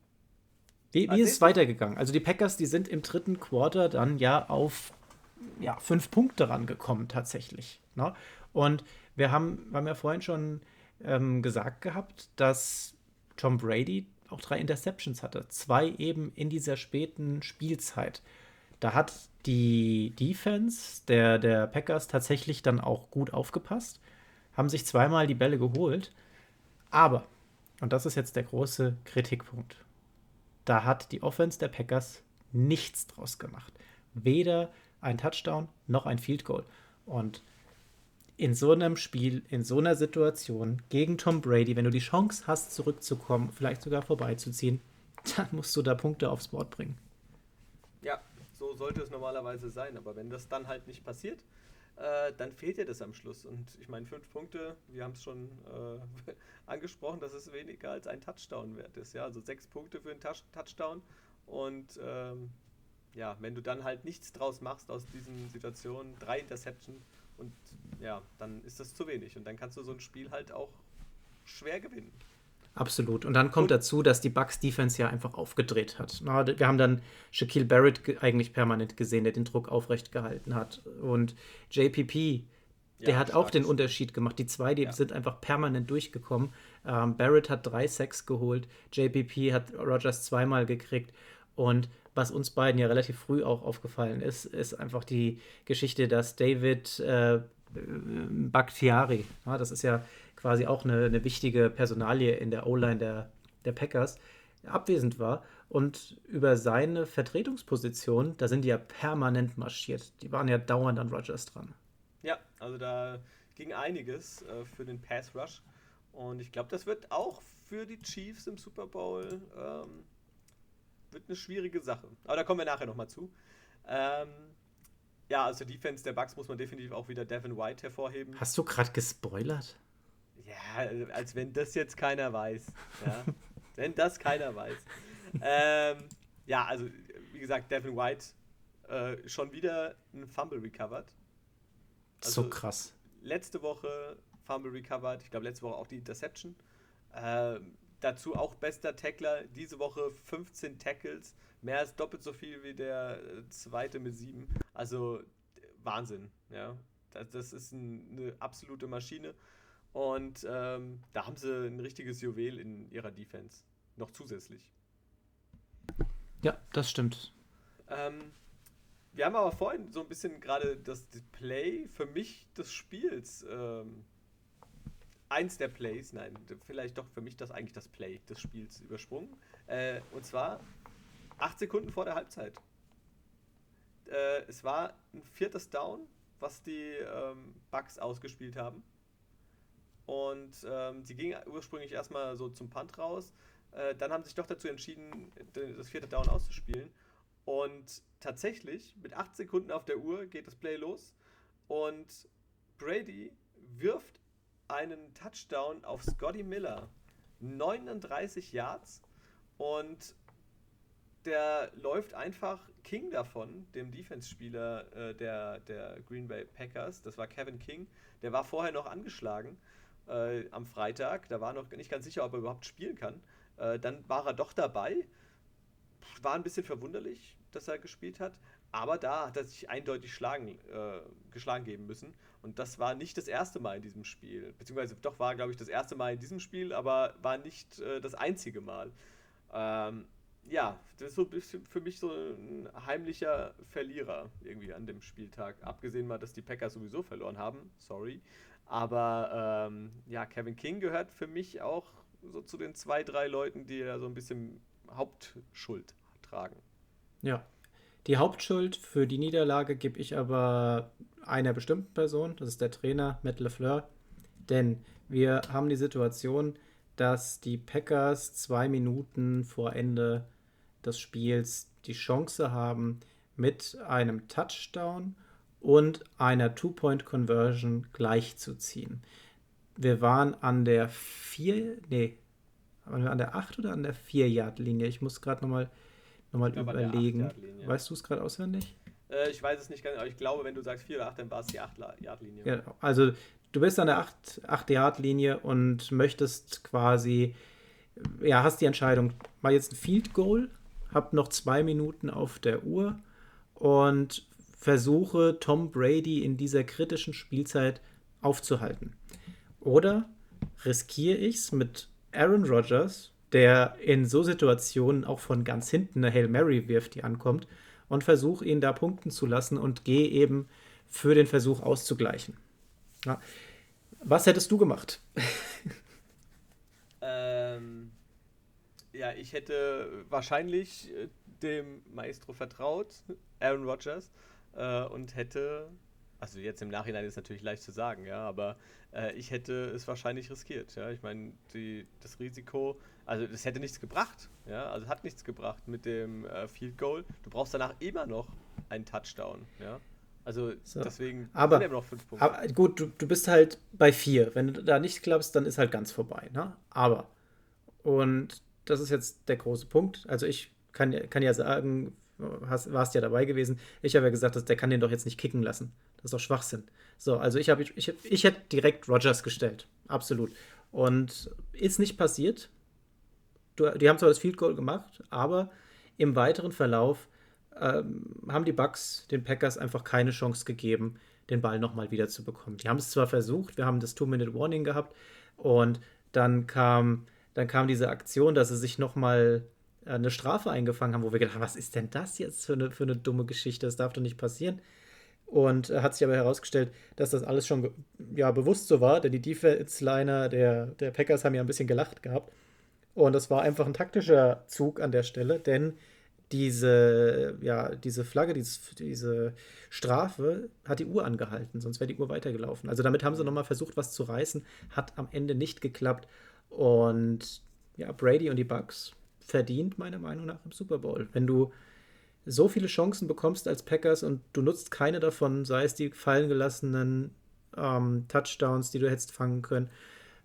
wie, wie ist es weitergegangen? Also die Packers, die sind im dritten Quarter dann ja auf ja, fünf Punkte rangekommen tatsächlich. Ne? Und wir haben, wir haben ja vorhin schon ähm, gesagt gehabt, dass Tom Brady auch drei Interceptions hatte. Zwei eben in dieser späten Spielzeit. Da hat die Defense der, der Packers tatsächlich dann auch gut aufgepasst, haben sich zweimal die Bälle geholt. Aber, und das ist jetzt der große Kritikpunkt, da hat die Offense der Packers nichts draus gemacht. Weder ein Touchdown noch ein Field Goal. Und in so einem Spiel, in so einer Situation gegen Tom Brady, wenn du die Chance hast, zurückzukommen, vielleicht sogar vorbeizuziehen, (laughs) dann musst du da Punkte aufs Board bringen. Ja, so sollte es normalerweise sein. Aber wenn das dann halt nicht passiert, äh, dann fehlt dir das am Schluss. Und ich meine, fünf Punkte, wir haben es schon äh, (laughs) angesprochen, dass es weniger als ein Touchdown wert ist. Ja, also sechs Punkte für einen Touchdown. Und ähm, ja, wenn du dann halt nichts draus machst aus diesen Situationen, drei Interception und ja, dann ist das zu wenig. Und dann kannst du so ein Spiel halt auch schwer gewinnen. Absolut. Und dann kommt und, dazu, dass die Bucks Defense ja einfach aufgedreht hat. wir haben dann Shaquille Barrett eigentlich permanent gesehen, der den Druck aufrecht gehalten hat. Und JPP, der ja, hat auch den Unterschied gemacht. Die zwei, die ja. sind einfach permanent durchgekommen. Ähm, Barrett hat drei Sacks geholt, JPP hat Rogers zweimal gekriegt. Und was uns beiden ja relativ früh auch aufgefallen ist, ist einfach die Geschichte, dass David äh, Bakhtiari, ja, das ist ja quasi auch eine, eine wichtige Personalie in der O-Line der, der Packers, abwesend war und über seine Vertretungsposition, da sind die ja permanent marschiert. Die waren ja dauernd an Rogers dran. Ja, also da ging einiges äh, für den Pass Rush. Und ich glaube, das wird auch für die Chiefs im Super Bowl ähm, wird eine schwierige Sache. Aber da kommen wir nachher nochmal zu. Ähm, ja, also Defense der Bucks muss man definitiv auch wieder Devin White hervorheben. Hast du gerade gespoilert? Ja, als wenn das jetzt keiner weiß. Ja? (laughs) wenn das keiner weiß. Ähm, ja, also wie gesagt, Devin White äh, schon wieder ein Fumble recovered. Also, so krass. letzte Woche Fumble recovered, ich glaube letzte Woche auch die Interception. Äh, dazu auch bester Tackler, diese Woche 15 Tackles, mehr als doppelt so viel wie der äh, zweite mit sieben. Also Wahnsinn, ja. Das, das ist ein, eine absolute Maschine. Und ähm, da haben sie ein richtiges Juwel in ihrer Defense. Noch zusätzlich. Ja, das stimmt. Ähm, wir haben aber vorhin so ein bisschen gerade das Play für mich des Spiels. Ähm, eins der Plays, nein, vielleicht doch für mich das eigentlich das Play des Spiels übersprungen. Äh, und zwar acht Sekunden vor der Halbzeit. Äh, es war ein viertes Down, was die ähm, Bugs ausgespielt haben. Und ähm, sie gingen ursprünglich erstmal so zum Punt raus. Äh, dann haben sie sich doch dazu entschieden, das vierte Down auszuspielen. Und tatsächlich, mit 8 Sekunden auf der Uhr geht das Play los. Und Brady wirft einen Touchdown auf Scotty Miller. 39 Yards. Und der läuft einfach King davon, dem Defense-Spieler äh, der, der Green Bay Packers. Das war Kevin King. Der war vorher noch angeschlagen äh, am Freitag. Da war noch nicht ganz sicher, ob er überhaupt spielen kann. Äh, dann war er doch dabei. War ein bisschen verwunderlich, dass er gespielt hat. Aber da hat er sich eindeutig schlagen, äh, geschlagen geben müssen. Und das war nicht das erste Mal in diesem Spiel. Beziehungsweise doch war, glaube ich, das erste Mal in diesem Spiel, aber war nicht äh, das einzige Mal. Ähm, ja, das ist so ein bisschen für mich so ein heimlicher Verlierer irgendwie an dem Spieltag. Abgesehen mal, dass die Packers sowieso verloren haben. Sorry. Aber ähm, ja, Kevin King gehört für mich auch so zu den zwei, drei Leuten, die ja so ein bisschen Hauptschuld tragen. Ja. Die Hauptschuld für die Niederlage gebe ich aber einer bestimmten Person, das ist der Trainer Matt LeFleur. Denn wir haben die Situation, dass die Packers zwei Minuten vor Ende des Spiels die Chance haben, mit einem Touchdown und einer Two-Point-Conversion gleichzuziehen. Wir waren an der 4, nee, waren wir an der 8 oder an der 4-Yard-Linie? Ich muss gerade nochmal noch mal überlegen. Weißt du es gerade auswendig? Äh, ich weiß es nicht ganz, aber ich glaube, wenn du sagst 4 oder 8, dann war es die 8-Yard-Linie. Ja, also du bist an der 8-Yard-Linie und möchtest quasi, ja, hast die Entscheidung, mal jetzt ein Field Goal, hab noch zwei Minuten auf der Uhr und versuche Tom Brady in dieser kritischen Spielzeit aufzuhalten. Oder riskiere ich es mit Aaron Rodgers, der in so Situationen auch von ganz hinten eine Hail Mary wirft, die ankommt, und versuche ihn da punkten zu lassen und gehe eben für den Versuch auszugleichen. Ja. Was hättest du gemacht? (laughs) ähm, ja, ich hätte wahrscheinlich äh, dem Maestro vertraut, Aaron Rodgers, äh, und hätte, also jetzt im Nachhinein ist natürlich leicht zu sagen, ja, aber äh, ich hätte es wahrscheinlich riskiert, ja. Ich meine, das Risiko, also es hätte nichts gebracht, ja, also hat nichts gebracht mit dem äh, Field Goal. Du brauchst danach immer noch einen Touchdown, ja. Also so. deswegen aber, immer noch fünf Punkte. Aber gut, du, du bist halt bei vier. Wenn du da nicht klappst, dann ist halt ganz vorbei, ne? Aber, und das ist jetzt der große Punkt. Also ich kann, kann ja sagen, hast, warst ja dabei gewesen. Ich habe ja gesagt, dass der kann den doch jetzt nicht kicken lassen. Das ist doch Schwachsinn. So, also ich habe ich, ich, ich hätte direkt Rogers gestellt. Absolut. Und ist nicht passiert. Die haben zwar das Field Goal gemacht, aber im weiteren Verlauf ähm, haben die Bucks den Packers einfach keine Chance gegeben, den Ball nochmal wieder zu bekommen. Die haben es zwar versucht, wir haben das Two-Minute-Warning gehabt und dann kam, dann kam diese Aktion, dass sie sich nochmal äh, eine Strafe eingefangen haben, wo wir gedacht haben, was ist denn das jetzt für eine, für eine dumme Geschichte? Das darf doch nicht passieren. Und äh, hat sich aber herausgestellt, dass das alles schon ja, bewusst so war, denn die Defense-Liner der, der Packers haben ja ein bisschen gelacht gehabt. Und das war einfach ein taktischer Zug an der Stelle, denn diese, ja, diese Flagge, diese, diese Strafe hat die Uhr angehalten, sonst wäre die Uhr weitergelaufen. Also damit haben sie nochmal versucht, was zu reißen, hat am Ende nicht geklappt. Und ja, Brady und die Bucks verdient, meiner Meinung nach, im Super Bowl. Wenn du so viele Chancen bekommst als Packers und du nutzt keine davon, sei es die fallen gelassenen ähm, Touchdowns, die du hättest fangen können,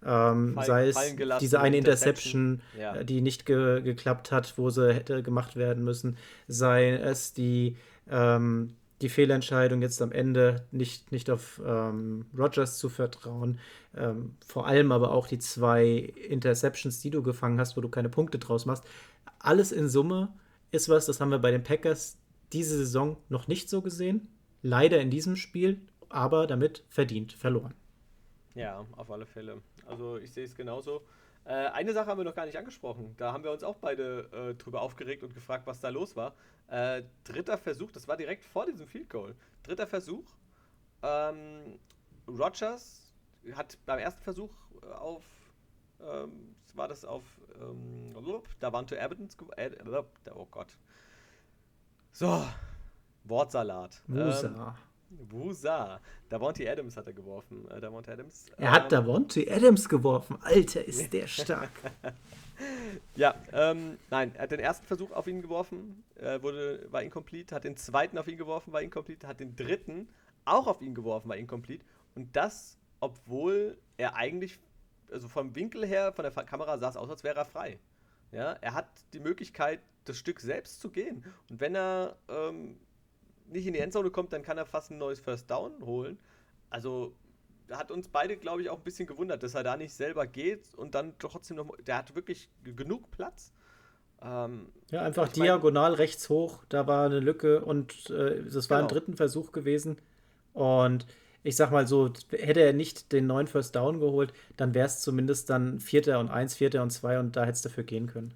ähm, Fall, sei es diese eine Interception, Interception ja. Äh, die nicht ge geklappt hat, wo sie hätte gemacht werden müssen, sei es die, ähm, die Fehlentscheidung jetzt am Ende nicht, nicht auf ähm, Rogers zu vertrauen. Ähm, vor allem aber auch die zwei Interceptions, die du gefangen hast, wo du keine Punkte draus machst. Alles in Summe ist was, das haben wir bei den Packers diese Saison noch nicht so gesehen. Leider in diesem Spiel, aber damit verdient verloren. Ja, auf alle Fälle. Also ich sehe es genauso. Äh, eine Sache haben wir noch gar nicht angesprochen. Da haben wir uns auch beide äh, drüber aufgeregt und gefragt, was da los war. Äh, dritter Versuch, das war direkt vor diesem Field Goal. Dritter Versuch. Ähm, Rogers hat beim ersten Versuch auf, ähm, war das auf, ähm, da waren zu Abbott, äh, oh Gott. So, Wortsalat. Musa. Ähm, Wusa. Davonte Adams hat er geworfen. Äh, Davonte Adams. Er ähm, hat Davonte Adams geworfen. Alter, ist der (laughs) stark. ja, ähm, nein, er hat den ersten Versuch auf ihn geworfen, äh, wurde, war incomplete, hat den zweiten auf ihn geworfen, war incomplete, hat den dritten auch auf ihn geworfen, war incomplete. Und das, obwohl er eigentlich, also vom Winkel her, von der Kamera sah es aus, als wäre er frei. Ja, er hat die Möglichkeit, das Stück selbst zu gehen. Und wenn er ähm, nicht in die Endzone kommt, dann kann er fast ein neues First Down holen. Also hat uns beide, glaube ich, auch ein bisschen gewundert, dass er da nicht selber geht und dann trotzdem noch. Der hat wirklich genug Platz. Ähm, ja, einfach diagonal mein, rechts hoch, da war eine Lücke und äh, das war genau. ein dritten Versuch gewesen. Und ich sag mal so, hätte er nicht den neuen First Down geholt, dann wäre es zumindest dann Vierter und Eins, Vierter und Zwei und da hättest du dafür gehen können.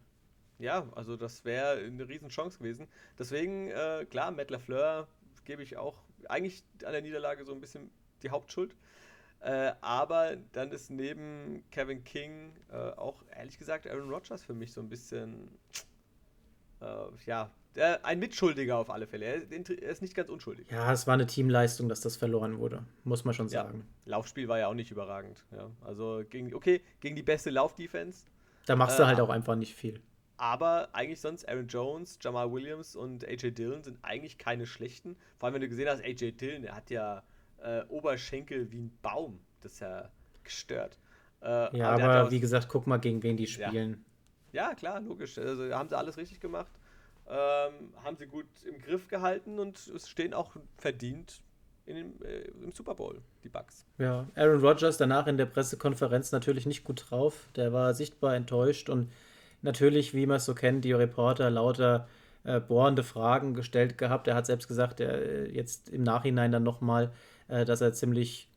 Ja, also das wäre eine Riesenchance gewesen. Deswegen, äh, klar, Matt LaFleur gebe ich auch eigentlich an der Niederlage so ein bisschen die Hauptschuld. Äh, aber dann ist neben Kevin King äh, auch ehrlich gesagt Aaron Rodgers für mich so ein bisschen, ja, der, ein Mitschuldiger auf alle Fälle. Er, ist nicht ganz unschuldig. Ja, es war eine Teamleistung, dass das verloren wurde, muss man schon sagen. Ja, Laufspiel war ja auch nicht überragend. Ja. Also gegen, okay, gegen die beste Laufdefense. Da machst du halt äh, auch einfach nicht viel. Aber eigentlich sonst Aaron Jones, Jamal Williams und AJ Dillon sind eigentlich keine schlechten. Vor allem, wenn du gesehen hast, AJ Dillon, der hat ja äh, Oberschenkel wie ein Baum. Das ist ja gestört. Äh, ja, aber, aber wie gesagt, guck mal, gegen wen die spielen. Ja, ja klar, logisch. Also haben sie alles richtig gemacht. Ähm, haben sie gut im Griff gehalten und stehen auch verdient in äh, im Super Bowl, die Bucks. Ja, Aaron Rodgers danach in der Pressekonferenz natürlich nicht gut drauf. Der war sichtbar enttäuscht und natürlich, wie man es so kennt, die Reporter lauter äh, bohrende Fragen gestellt gehabt. Er hat selbst gesagt, er äh, jetzt im Nachhinein dann nochmal, äh, dass er ziemlich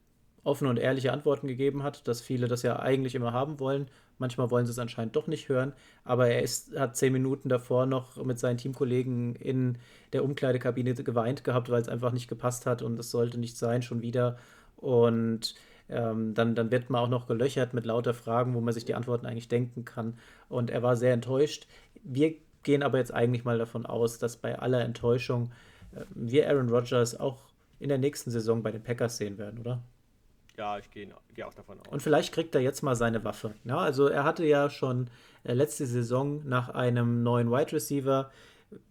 offene und ehrliche Antworten gegeben hat, dass viele das ja eigentlich immer haben wollen. Manchmal wollen sie es anscheinend doch nicht hören, aber er ist, hat zehn Minuten davor noch mit seinen Teamkollegen in der Umkleidekabine geweint gehabt, weil es einfach nicht gepasst hat und es sollte nicht sein, schon wieder. Und ähm, dann, dann wird man auch noch gelöchert mit lauter Fragen, wo man sich die Antworten eigentlich denken kann. Und er war sehr enttäuscht. Wir gehen aber jetzt eigentlich mal davon aus, dass bei aller Enttäuschung äh, wir Aaron Rodgers auch in der nächsten Saison bei den Packers sehen werden, oder? Ja, ich gehe geh auch davon aus. Und vielleicht kriegt er jetzt mal seine Waffe. Ja, also er hatte ja schon äh, letzte Saison nach einem neuen Wide Receiver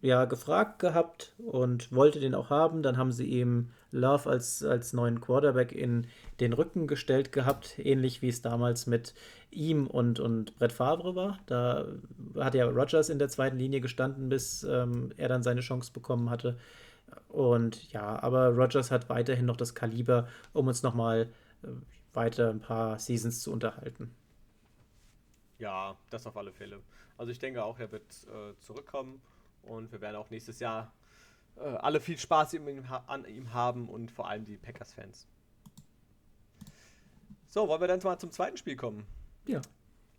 ja gefragt gehabt und wollte den auch haben. Dann haben sie ihm Love als, als neuen Quarterback in den Rücken gestellt gehabt, ähnlich wie es damals mit ihm und, und Brett Favre war. Da hat ja Rogers in der zweiten Linie gestanden, bis ähm, er dann seine Chance bekommen hatte. Und ja, aber Rogers hat weiterhin noch das Kaliber, um uns nochmal äh, weiter ein paar Seasons zu unterhalten. Ja, das auf alle Fälle. Also ich denke auch, er wird äh, zurückkommen und wir werden auch nächstes Jahr äh, alle viel Spaß an ihm haben und vor allem die Packers-Fans. So, wollen wir dann mal zum zweiten Spiel kommen? Ja.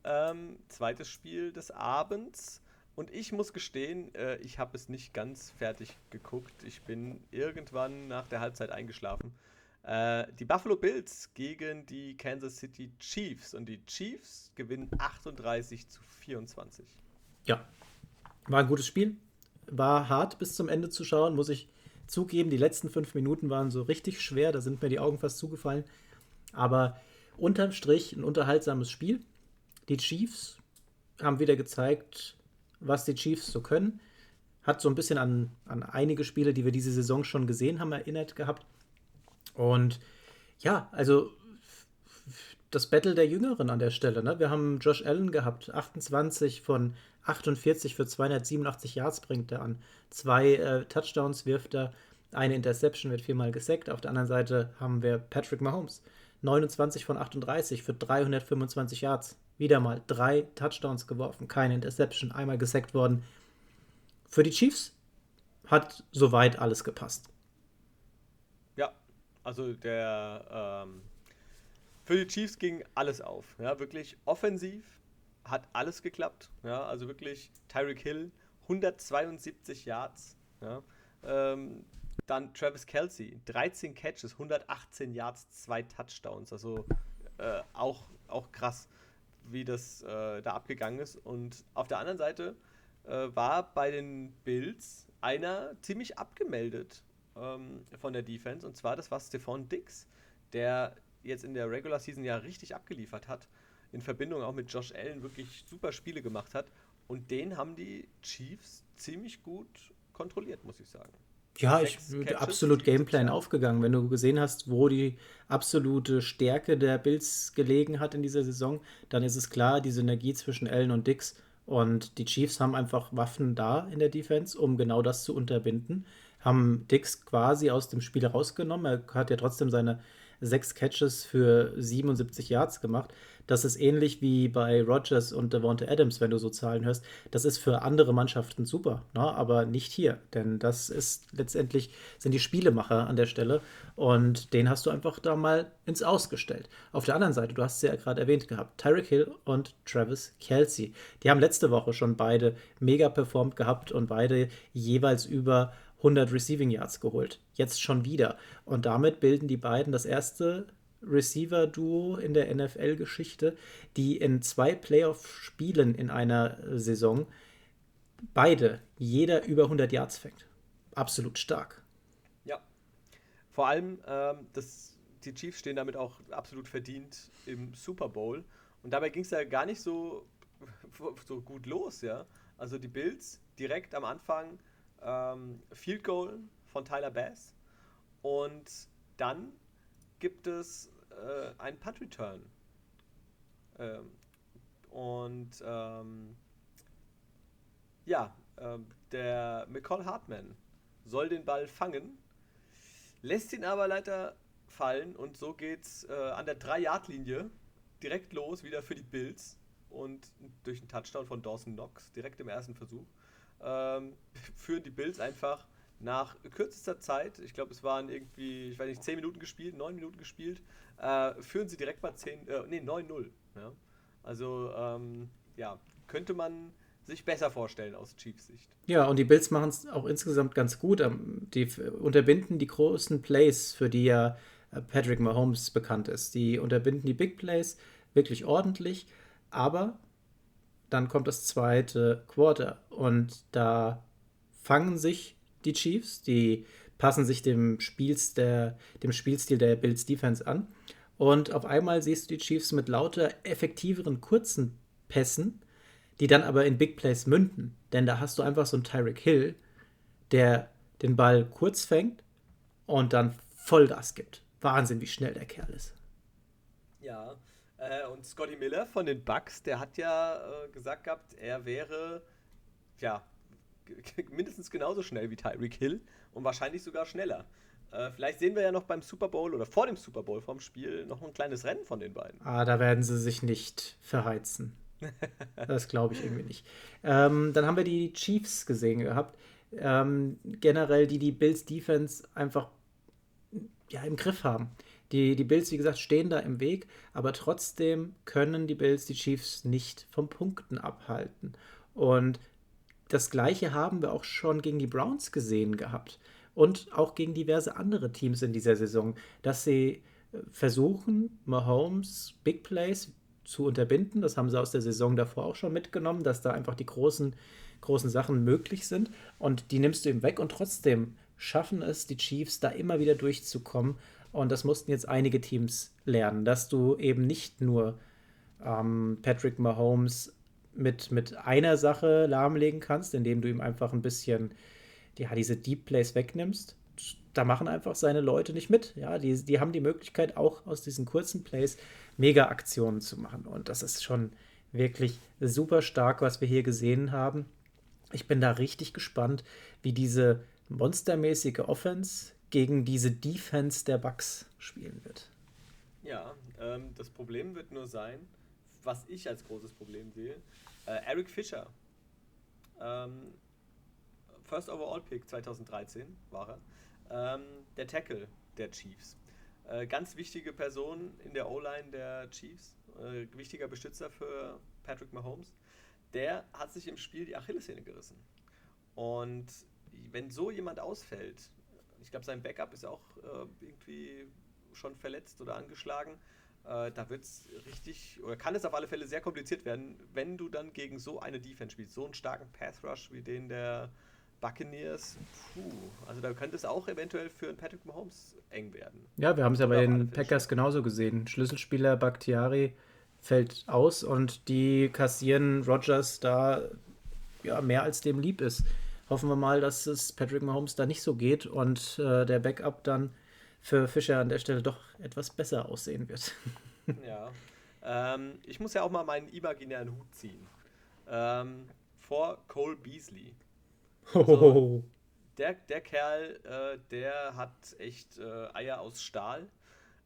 Ähm, zweites Spiel des Abends. Und ich muss gestehen, äh, ich habe es nicht ganz fertig geguckt. Ich bin irgendwann nach der Halbzeit eingeschlafen. Äh, die Buffalo Bills gegen die Kansas City Chiefs. Und die Chiefs gewinnen 38 zu 24. Ja, war ein gutes Spiel war hart bis zum Ende zu schauen, muss ich zugeben. Die letzten fünf Minuten waren so richtig schwer, da sind mir die Augen fast zugefallen. Aber unterm Strich ein unterhaltsames Spiel. Die Chiefs haben wieder gezeigt, was die Chiefs so können. Hat so ein bisschen an, an einige Spiele, die wir diese Saison schon gesehen haben, erinnert gehabt. Und ja, also das Battle der Jüngeren an der Stelle. Ne? Wir haben Josh Allen gehabt, 28 von 48 für 287 Yards bringt er an. Zwei äh, Touchdowns wirft er. Eine Interception wird viermal gesackt. Auf der anderen Seite haben wir Patrick Mahomes. 29 von 38 für 325 Yards. Wieder mal drei Touchdowns geworfen, keine Interception, einmal gesackt worden. Für die Chiefs hat soweit alles gepasst. Also der ähm, für die Chiefs ging alles auf. Ja, wirklich offensiv hat alles geklappt. Ja, also wirklich Tyreek Hill 172 Yards. Ja, ähm, dann Travis Kelsey 13 Catches, 118 Yards, zwei Touchdowns. Also äh, auch, auch krass, wie das äh, da abgegangen ist. Und auf der anderen Seite äh, war bei den Bills einer ziemlich abgemeldet ähm, von der Defense. Und zwar, das war Stephon Dix, der jetzt in der Regular Season ja richtig abgeliefert hat. In Verbindung auch mit Josh Allen wirklich super Spiele gemacht hat. Und den haben die Chiefs ziemlich gut kontrolliert, muss ich sagen. Ja, ich bin absolut Gameplan aufgegangen. Wenn du gesehen hast, wo die absolute Stärke der Bills gelegen hat in dieser Saison, dann ist es klar, die Synergie zwischen Allen und Dix und die Chiefs haben einfach Waffen da in der Defense, um genau das zu unterbinden. Haben Dix quasi aus dem Spiel rausgenommen. Er hat ja trotzdem seine sechs Catches für 77 Yards gemacht. Das ist ähnlich wie bei Rogers und Devonta Adams, wenn du so Zahlen hörst. Das ist für andere Mannschaften super, ne? aber nicht hier, denn das ist letztendlich sind die Spielemacher an der Stelle und den hast du einfach da mal ins Ausgestellt. Auf der anderen Seite, du hast es ja gerade erwähnt gehabt, Tyreek Hill und Travis Kelsey. Die haben letzte Woche schon beide mega performt gehabt und beide jeweils über 100 Receiving Yards geholt. Jetzt schon wieder. Und damit bilden die beiden das erste Receiver-Duo in der NFL-Geschichte, die in zwei Playoff-Spielen in einer Saison beide, jeder über 100 Yards fängt. Absolut stark. Ja. Vor allem, ähm, das, die Chiefs stehen damit auch absolut verdient im Super Bowl. Und dabei ging es ja gar nicht so, (laughs) so gut los, ja. Also die Bills direkt am Anfang ähm, Field Goal von Tyler Bass. Und dann gibt es äh, einen Punt Return. Ähm, und ähm, ja, äh, der McCall Hartman soll den Ball fangen, lässt ihn aber leider fallen und so geht's äh, an der 3-Yard-Linie direkt los, wieder für die Bills und durch einen Touchdown von Dawson Knox direkt im ersten Versuch ähm, führen die Bills einfach nach kürzester Zeit, ich glaube, es waren irgendwie, ich weiß nicht, 10 Minuten gespielt, 9 Minuten gespielt, äh, führen sie direkt mal 10, äh, nee, 9-0. Ja? Also, ähm, ja, könnte man sich besser vorstellen aus Chiefs Sicht. Ja, und die Bills machen es auch insgesamt ganz gut. Ähm, die unterbinden die großen Plays, für die ja äh, Patrick Mahomes bekannt ist. Die unterbinden die Big Plays wirklich ordentlich, aber dann kommt das zweite Quarter und da fangen sich die Chiefs, die passen sich dem, Spiels der, dem Spielstil der Bills Defense an. Und auf einmal siehst du die Chiefs mit lauter effektiveren kurzen Pässen, die dann aber in Big Plays münden. Denn da hast du einfach so einen Tyreek Hill, der den Ball kurz fängt und dann Vollgas gibt. Wahnsinn, wie schnell der Kerl ist. Ja, äh, und Scotty Miller von den Bucks, der hat ja äh, gesagt gehabt, er wäre ja mindestens genauso schnell wie Tyreek Hill und wahrscheinlich sogar schneller. Äh, vielleicht sehen wir ja noch beim Super Bowl oder vor dem Super Bowl vom Spiel noch ein kleines Rennen von den beiden. Ah, da werden sie sich nicht verheizen. das glaube ich irgendwie nicht. Ähm, dann haben wir die Chiefs gesehen gehabt. Ähm, generell, die die Bills Defense einfach ja, im Griff haben. Die, die Bills, wie gesagt, stehen da im Weg, aber trotzdem können die Bills die Chiefs nicht vom Punkten abhalten. Und das gleiche haben wir auch schon gegen die Browns gesehen gehabt und auch gegen diverse andere Teams in dieser Saison, dass sie äh, versuchen, Mahomes Big Plays zu unterbinden. Das haben sie aus der Saison davor auch schon mitgenommen, dass da einfach die großen, großen Sachen möglich sind. Und die nimmst du ihm weg und trotzdem schaffen es die Chiefs, da immer wieder durchzukommen. Und das mussten jetzt einige Teams lernen, dass du eben nicht nur ähm, Patrick Mahomes mit, mit einer Sache lahmlegen kannst, indem du ihm einfach ein bisschen ja, diese Deep Plays wegnimmst. Da machen einfach seine Leute nicht mit. Ja, die, die haben die Möglichkeit, auch aus diesen kurzen Plays Mega-Aktionen zu machen. Und das ist schon wirklich super stark, was wir hier gesehen haben. Ich bin da richtig gespannt, wie diese monstermäßige Offense gegen diese Defense der Bucks spielen wird. Ja, ähm, das Problem wird nur sein, was ich als großes Problem sehe, äh, Eric Fischer. Ähm, First Overall Pick 2013 war er. Ähm, der Tackle der Chiefs. Äh, ganz wichtige Person in der O-Line der Chiefs. Äh, wichtiger Beschützer für Patrick Mahomes. Der hat sich im Spiel die Achillessehne gerissen. Und wenn so jemand ausfällt, ich glaube, sein Backup ist auch äh, irgendwie schon verletzt oder angeschlagen. Äh, da wird es richtig, oder kann es auf alle Fälle sehr kompliziert werden, wenn du dann gegen so eine Defense spielst, so einen starken Path Rush wie den der Buccaneers. Puh, also da könnte es auch eventuell für einen Patrick Mahomes eng werden. Ja, wir haben es ja bei den Packers genauso gesehen. Schlüsselspieler Bakhtiari fällt aus und die kassieren Rogers da ja, mehr als dem lieb ist. Hoffen wir mal, dass es Patrick Mahomes da nicht so geht und äh, der Backup dann für Fischer an der Stelle doch etwas besser aussehen wird. (laughs) ja. Ähm, ich muss ja auch mal meinen imaginären Hut ziehen. Ähm, vor Cole Beasley. Also, (laughs) der, der Kerl, äh, der hat echt äh, Eier aus Stahl.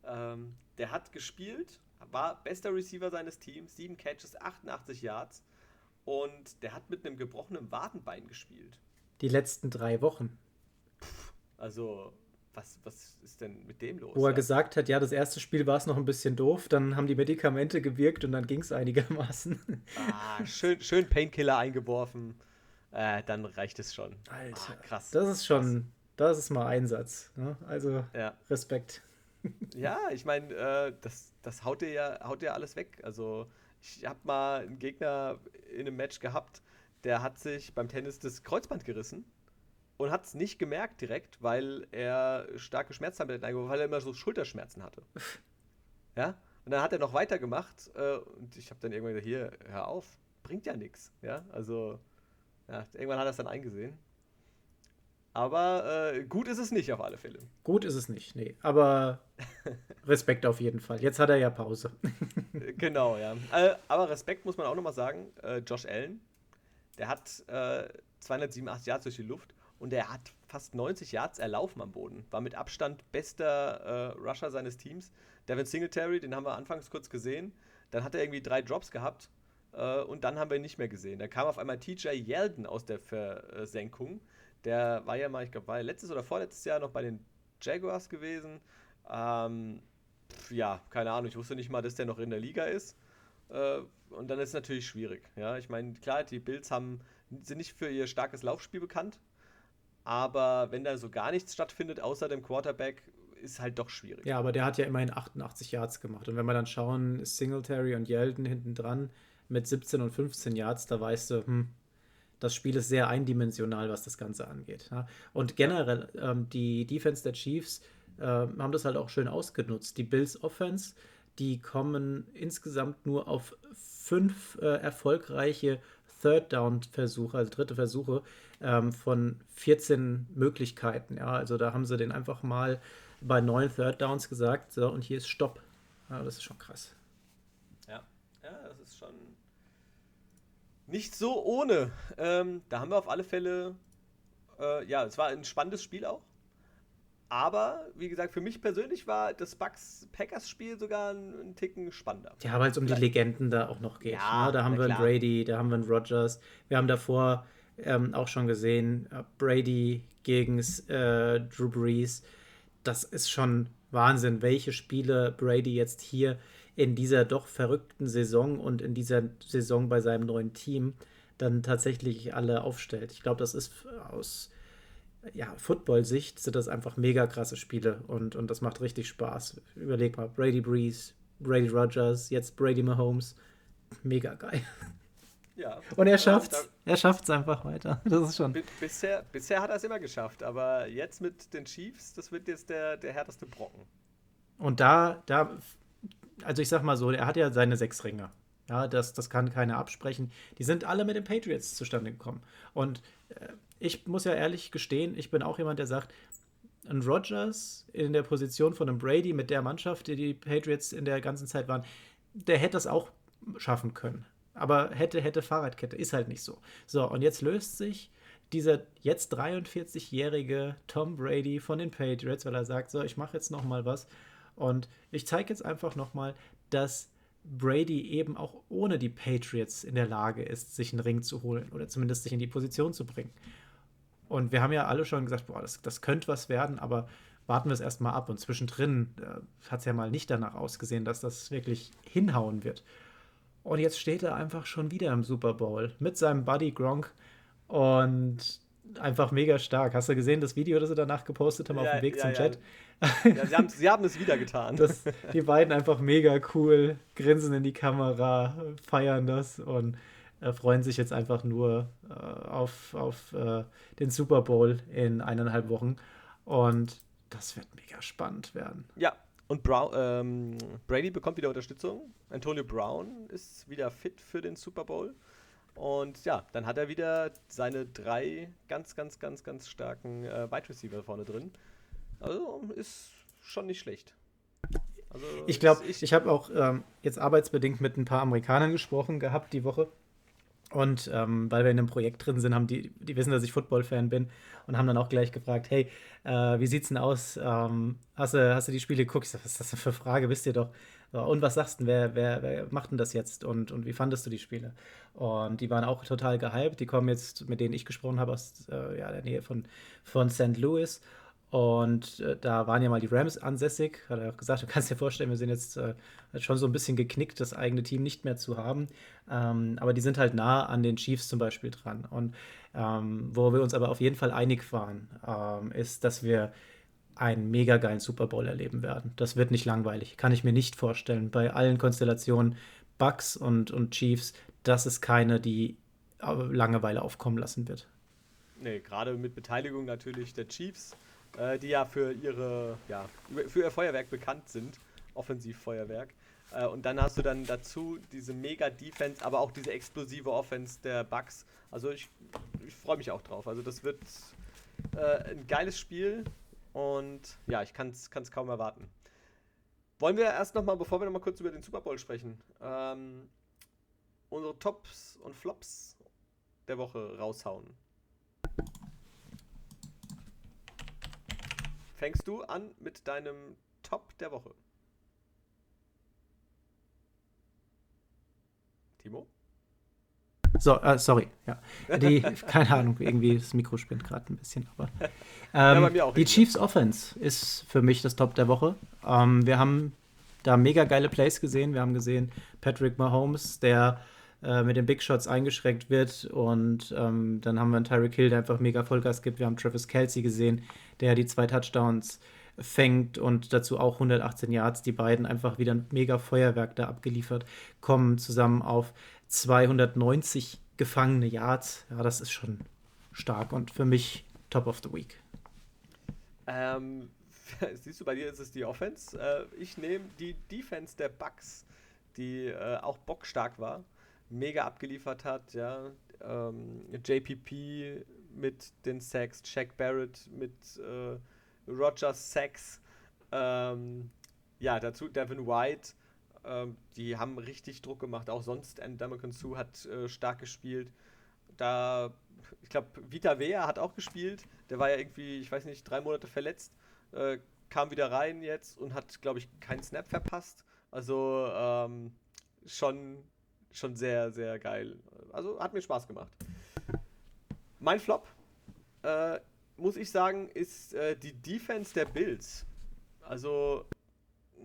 Ähm, der hat gespielt, war bester Receiver seines Teams, 7 Catches, 88 Yards. Und der hat mit einem gebrochenen Wadenbein gespielt. Die letzten drei Wochen. Also, was, was ist denn mit dem los? Wo er ja? gesagt hat, ja, das erste Spiel war es noch ein bisschen doof, dann haben die Medikamente gewirkt und dann ging es einigermaßen. Ah, schön, schön Painkiller eingeworfen. Äh, dann reicht es schon. Alter, ah, krass. Das ist schon, krass. das ist mal Einsatz. Ne? Also ja. Respekt. Ja, ich meine, äh, das, das haut dir ja, haut dir alles weg. Also ich habe mal einen Gegner in einem Match gehabt, der hat sich beim Tennis das Kreuzband gerissen und hat es nicht gemerkt direkt, weil er starke Schmerzen hatte, weil er immer so Schulterschmerzen hatte. (laughs) Ja? Und dann hat er noch weitergemacht äh, und ich habe dann irgendwann gesagt, hier, hör auf, bringt ja nichts. Ja, also ja, irgendwann hat er es dann eingesehen. Aber äh, gut ist es nicht auf alle Fälle. Gut ist es nicht, nee. Aber (laughs) Respekt auf jeden Fall. Jetzt hat er ja Pause. genau, ja. Äh, aber Respekt muss man auch nochmal sagen. Äh, Josh Allen, der hat 287 Yards durch die Luft und der hat fast 90 Yards erlaufen am Boden. War mit Abstand bester äh, Rusher seines Teams. Devin Singletary, den haben wir anfangs kurz gesehen. Dann hat er irgendwie drei Drops gehabt äh, und dann haben wir ihn nicht mehr gesehen. Da kam auf einmal TJ Yeldon aus der Versenkung. Der war ja mal, ich glaube, war letztes oder vorletztes Jahr noch bei den Jaguars gewesen. Ähm, ja, keine Ahnung, ich wusste nicht mal, dass der noch in der Liga ist. Äh, und dann ist es natürlich schwierig. Ja, ich meine, klar, die Bills haben, sind nicht für ihr starkes Laufspiel bekannt. Aber wenn da so gar nichts stattfindet, außer dem Quarterback, ist halt doch schwierig. Ja, aber der hat ja immerhin 88 Yards gemacht. Und wenn wir dann schauen, Singletary und Yeldon hinten dran, mit 17 und 15 Yards, da weißt du, hm, das Spiel ist sehr eindimensional, was das Ganze angeht. Ja? Und generell, ähm, die Defense der Chiefs äh, haben das halt auch schön ausgenutzt. Die Bills Offense, die kommen insgesamt nur auf fünf äh, erfolgreiche Third Down Versuche, also dritte Versuche ähm, von 14 Möglichkeiten. Ja, also da haben sie den einfach mal bei neun Third Downs gesagt, so und hier ist Stopp. Ja, das ist schon krass. Ja, ja, das ist schon nicht so ohne. Ähm, da haben wir auf alle Fälle, äh, ja, es war ein spannendes Spiel auch. Aber, wie gesagt, für mich persönlich war das Bucks-Packers-Spiel sogar einen Ticken spannender. Ja, weil es um Vielleicht. die Legenden da auch noch geht. Ja, ne? Da haben wir einen Brady, da haben wir einen Rogers. Wir haben davor ähm, auch schon gesehen, äh, Brady gegen äh, Drew Brees. Das ist schon Wahnsinn, welche Spiele Brady jetzt hier in dieser doch verrückten Saison und in dieser Saison bei seinem neuen Team dann tatsächlich alle aufstellt. Ich glaube, das ist aus ja, Football-Sicht sind das einfach mega krasse Spiele und, und das macht richtig Spaß. Überleg mal, Brady Breeze, Brady Rogers, jetzt Brady Mahomes. Mega geil. Ja. Und er schafft es. Er schafft es einfach weiter. (laughs) Das ist schon. Bisher, bisher hat er es immer geschafft, aber jetzt mit den Chiefs, das wird jetzt der, der härteste Brocken. Und da, da also ich sag mal so, er hat ja seine sechs Ringe. Ja, das, das kann keiner absprechen. Die sind alle mit den Patriots zustande gekommen. Und äh, ich muss ja ehrlich gestehen, ich bin auch jemand, der sagt, ein Rodgers in der Position von einem Brady mit der Mannschaft, die die Patriots in der ganzen Zeit waren, der hätte das auch schaffen können. Aber hätte, hätte Fahrradkette, ist halt nicht so. So, und jetzt löst sich dieser jetzt 43-jährige Tom Brady von den Patriots, weil er sagt, so, ich mache jetzt noch mal was und ich zeige jetzt einfach noch mal, dass Brady eben auch ohne die Patriots in der Lage ist, sich einen Ring zu holen oder zumindest sich in die Position zu bringen. Und wir haben ja alle schon gesagt, boah, das, das könnte was werden, aber warten wir es erstmal ab. Und zwischendrin äh, hat es ja mal nicht danach ausgesehen, dass das wirklich hinhauen wird. Und jetzt steht er einfach schon wieder im Super Bowl mit seinem Buddy Gronk und einfach mega stark. Hast du gesehen, das Video, das sie danach gepostet haben ja, auf dem Weg ja, zum ja. Chat? Ja, sie, haben, sie haben es wieder getan. Das, die beiden einfach mega cool, grinsen in die Kamera, feiern das und äh, freuen sich jetzt einfach nur äh, auf, auf äh, den Super Bowl in eineinhalb Wochen. Und das wird mega spannend werden. Ja, und Brown, ähm, Brady bekommt wieder Unterstützung. Antonio Brown ist wieder fit für den Super Bowl. Und ja, dann hat er wieder seine drei ganz, ganz, ganz, ganz starken äh, Wide Receiver vorne drin. Also ist schon nicht schlecht. Also, ich glaube, ich, ich habe auch ähm, jetzt arbeitsbedingt mit ein paar Amerikanern gesprochen gehabt die Woche. Und ähm, weil wir in einem Projekt drin sind, haben die, die wissen, dass ich Football-Fan bin und haben dann auch gleich gefragt, hey, äh, wie sieht's denn aus? Ähm, hast, du, hast du die Spiele geguckt? Ich sag, was ist das denn für Frage? Wisst ihr doch. Und was sagst du, wer, wer, wer macht denn das jetzt und, und wie fandest du die Spiele? Und die waren auch total gehypt. Die kommen jetzt, mit denen ich gesprochen habe, aus äh, ja, der Nähe von, von St. Louis. Und äh, da waren ja mal die Rams ansässig. Hat er auch gesagt, du kannst dir vorstellen, wir sind jetzt äh, schon so ein bisschen geknickt, das eigene Team nicht mehr zu haben. Ähm, aber die sind halt nah an den Chiefs zum Beispiel dran. Und ähm, wo wir uns aber auf jeden Fall einig waren, ähm, ist, dass wir einen mega geilen Super Bowl erleben werden. Das wird nicht langweilig. Kann ich mir nicht vorstellen. Bei allen Konstellationen, Bucks und, und Chiefs, das ist keine, die äh, Langeweile aufkommen lassen wird. Nee, gerade mit Beteiligung natürlich der Chiefs äh, die ja für ihre, ja, für ihr Feuerwerk bekannt sind, Offensivfeuerwerk. Äh, und dann hast du dann dazu diese Mega-Defense, aber auch diese explosive Offense der Bucks. Also ich, ich freue mich auch drauf. Also das wird äh, ein geiles Spiel und ja, ich kann es kaum erwarten. Wollen wir erst nochmal, bevor wir nochmal kurz über den Super Bowl sprechen, ähm, unsere Tops und Flops der Woche raushauen? Fängst du an mit deinem Top der Woche. Timo? So, äh, sorry, ja. Die, (laughs) keine Ahnung, irgendwie das Mikro spinnt gerade ein bisschen, aber. Ähm, ja, die Chiefs Offense ist für mich das Top der Woche. Ähm, wir haben da mega geile Plays gesehen. Wir haben gesehen, Patrick Mahomes, der äh, mit den Big Shots eingeschränkt wird. Und ähm, dann haben wir einen Tyreek Hill, der einfach mega Vollgas gibt. Wir haben Travis Kelsey gesehen, der die zwei Touchdowns fängt und dazu auch 118 Yards. Die beiden einfach wieder ein mega Feuerwerk da abgeliefert, kommen zusammen auf 290 gefangene Yards. Ja, das ist schon stark und für mich Top of the Week. Ähm, (laughs) siehst du, bei dir ist es die Offense. Äh, ich nehme die Defense der Bucks, die äh, auch bockstark war mega abgeliefert hat, ja. Ähm, JPP mit den Sacks, Shaq Barrett mit äh, Rogers Sacks, ähm, ja, dazu Devin White, ähm, die haben richtig Druck gemacht, auch sonst Ndamukong Sue hat äh, stark gespielt. Da, ich glaube, Vita Vea hat auch gespielt, der war ja irgendwie, ich weiß nicht, drei Monate verletzt, äh, kam wieder rein jetzt und hat, glaube ich, keinen Snap verpasst. Also ähm, schon schon sehr, sehr geil. Also hat mir Spaß gemacht. Mein Flop, äh, muss ich sagen, ist äh, die Defense der Bills. Also,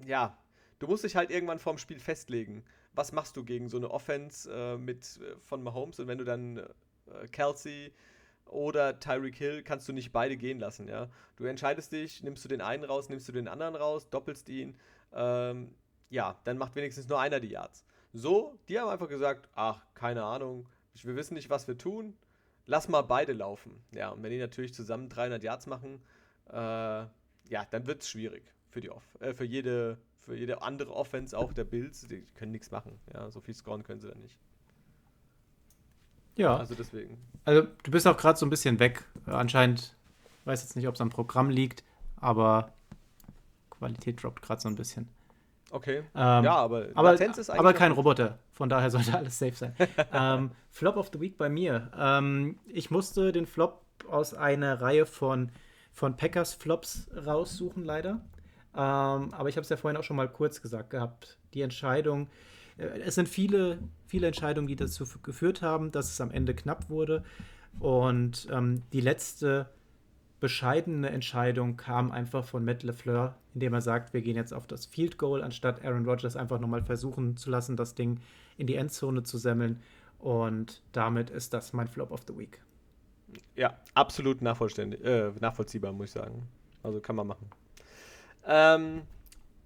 ja, du musst dich halt irgendwann vorm Spiel festlegen. Was machst du gegen so eine Offense äh, mit äh, von Mahomes? Und wenn du dann äh, Kelsey oder Tyreek Hill kannst du nicht beide gehen lassen, ja. Du entscheidest dich, nimmst du den einen raus, nimmst du den anderen raus, doppelst ihn. Ähm, ja, dann macht wenigstens nur einer die Yards. So, die haben einfach gesagt, ach, keine Ahnung, wir wissen nicht, was wir tun, lass mal beide laufen. Ja, und wenn die natürlich zusammen 300 Yards machen, äh, ja, dann wird es schwierig für, die Off äh, für, jede, für jede andere Offense, auch der Bills, die können nichts machen. Ja, so viel scoren können sie dann nicht. Ja. Also deswegen. Also du bist auch gerade so ein bisschen weg. Anscheinend, weiß jetzt nicht, ob es am Programm liegt, aber Qualität droppt gerade so ein bisschen. Okay. Ähm, ja, aber aber, Latenz ist eigentlich aber kein. Roboter. Von daher sollte alles safe sein. (laughs) ähm, Flop of the Week bei mir. Ähm, ich musste den Flop aus einer Reihe von, von Packers Flops raussuchen, leider. Ähm, aber ich habe es ja vorhin auch schon mal kurz gesagt gehabt. Die Entscheidung, äh, es sind viele, viele Entscheidungen, die dazu geführt haben, dass es am Ende knapp wurde. Und ähm, die letzte bescheidene Entscheidung kam einfach von Matt LeFleur, indem er sagt, wir gehen jetzt auf das Field Goal, anstatt Aaron Rodgers einfach nochmal versuchen zu lassen, das Ding in die Endzone zu semmeln. Und damit ist das mein Flop of the Week. Ja, absolut äh, nachvollziehbar, muss ich sagen. Also kann man machen. Ähm,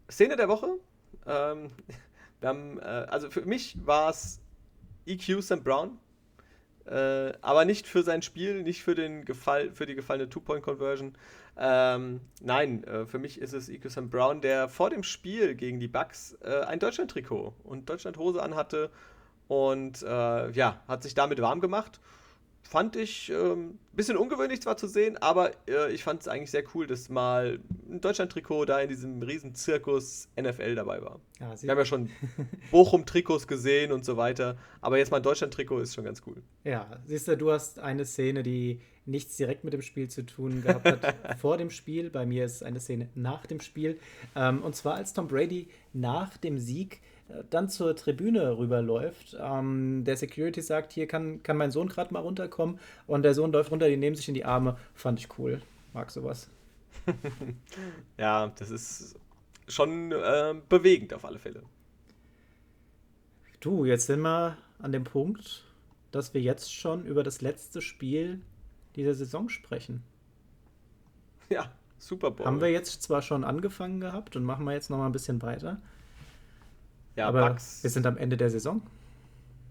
Szene der Woche. Ähm, (laughs) haben, äh, also für mich war es EQ Sam Brown. Äh, aber nicht für sein Spiel, nicht für, den Gefall, für die gefallene Two-Point-Conversion. Ähm, nein, äh, für mich ist es Sam Brown, der vor dem Spiel gegen die Bucks äh, ein Deutschland-Trikot und Deutschland-Hose anhatte und äh, ja, hat sich damit warm gemacht fand ich ein ähm, bisschen ungewöhnlich zwar zu sehen, aber äh, ich fand es eigentlich sehr cool, dass mal ein Deutschland-Trikot da in diesem riesen Zirkus NFL dabei war. Ja, sie, Wir haben ja schon (laughs) Bochum-Trikots gesehen und so weiter, aber jetzt mal ein Deutschland-Trikot ist schon ganz cool. ja, siehst du, du hast eine Szene, die nichts direkt mit dem Spiel zu tun gehabt hat (laughs) vor dem Spiel. Bei mir ist es eine Szene nach dem Spiel. Ähm, und zwar als Tom Brady nach dem Sieg dann zur Tribüne rüberläuft. Ähm, der Security sagt, hier kann, kann mein Sohn gerade mal runterkommen. Und der Sohn läuft runter, die nehmen sich in die Arme. Fand ich cool. Mag sowas. (laughs) Ja, das ist schon äh, bewegend auf alle Fälle. Du, jetzt sind wir an dem Punkt, dass wir jetzt schon über das letzte Spiel dieser Saison sprechen. Ja, Super Bowl. Haben wir jetzt zwar schon angefangen gehabt und machen wir jetzt noch mal ein bisschen weiter, ja, aber Bucks. wir sind am Ende der Saison.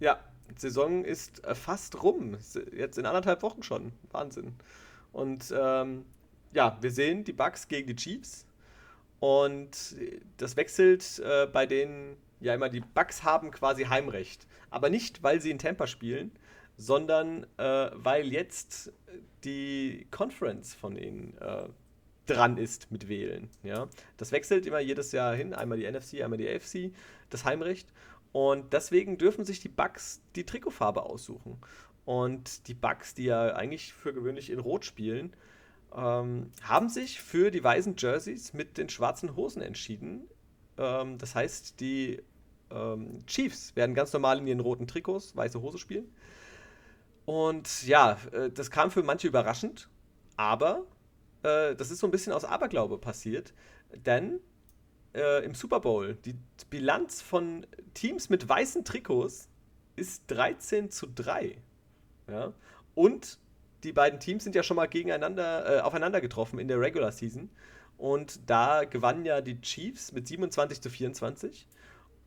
Ja, die Saison ist äh, fast rum. Jetzt in anderthalb Wochen schon. Wahnsinn. Und ähm, ja, wir sehen die Bucks gegen die Chiefs. Und das wechselt äh, bei denen ja immer, die Bucks haben quasi Heimrecht. Aber nicht, weil sie in Tampa spielen, sondern äh, weil jetzt die Conference von ihnen äh, dran ist mit Wählen. Ja? Das wechselt immer jedes Jahr hin, einmal die NFC, einmal die AFC, das Heimrecht. Und deswegen dürfen sich die Bucks die Trikotfarbe aussuchen. Und die Bucks, die ja eigentlich für gewöhnlich in Rot spielen, ähm, haben sich für die weißen Jerseys mit den schwarzen Hosen entschieden. Ähm, das heißt, die ähm, Chiefs werden ganz normal in ihren roten Trikots weiße Hose spielen. Und ja, äh, das kam für manche überraschend, aber äh, das ist so ein bisschen aus Aberglaube passiert, denn äh, im Super Bowl die Bilanz von Teams mit weißen Trikots ist 13 zu 3. Ja? Und die beiden Teams sind ja schon mal gegeneinander, äh, aufeinander getroffen in der Regular Season. Und da gewannen ja die Chiefs mit 27 zu 24.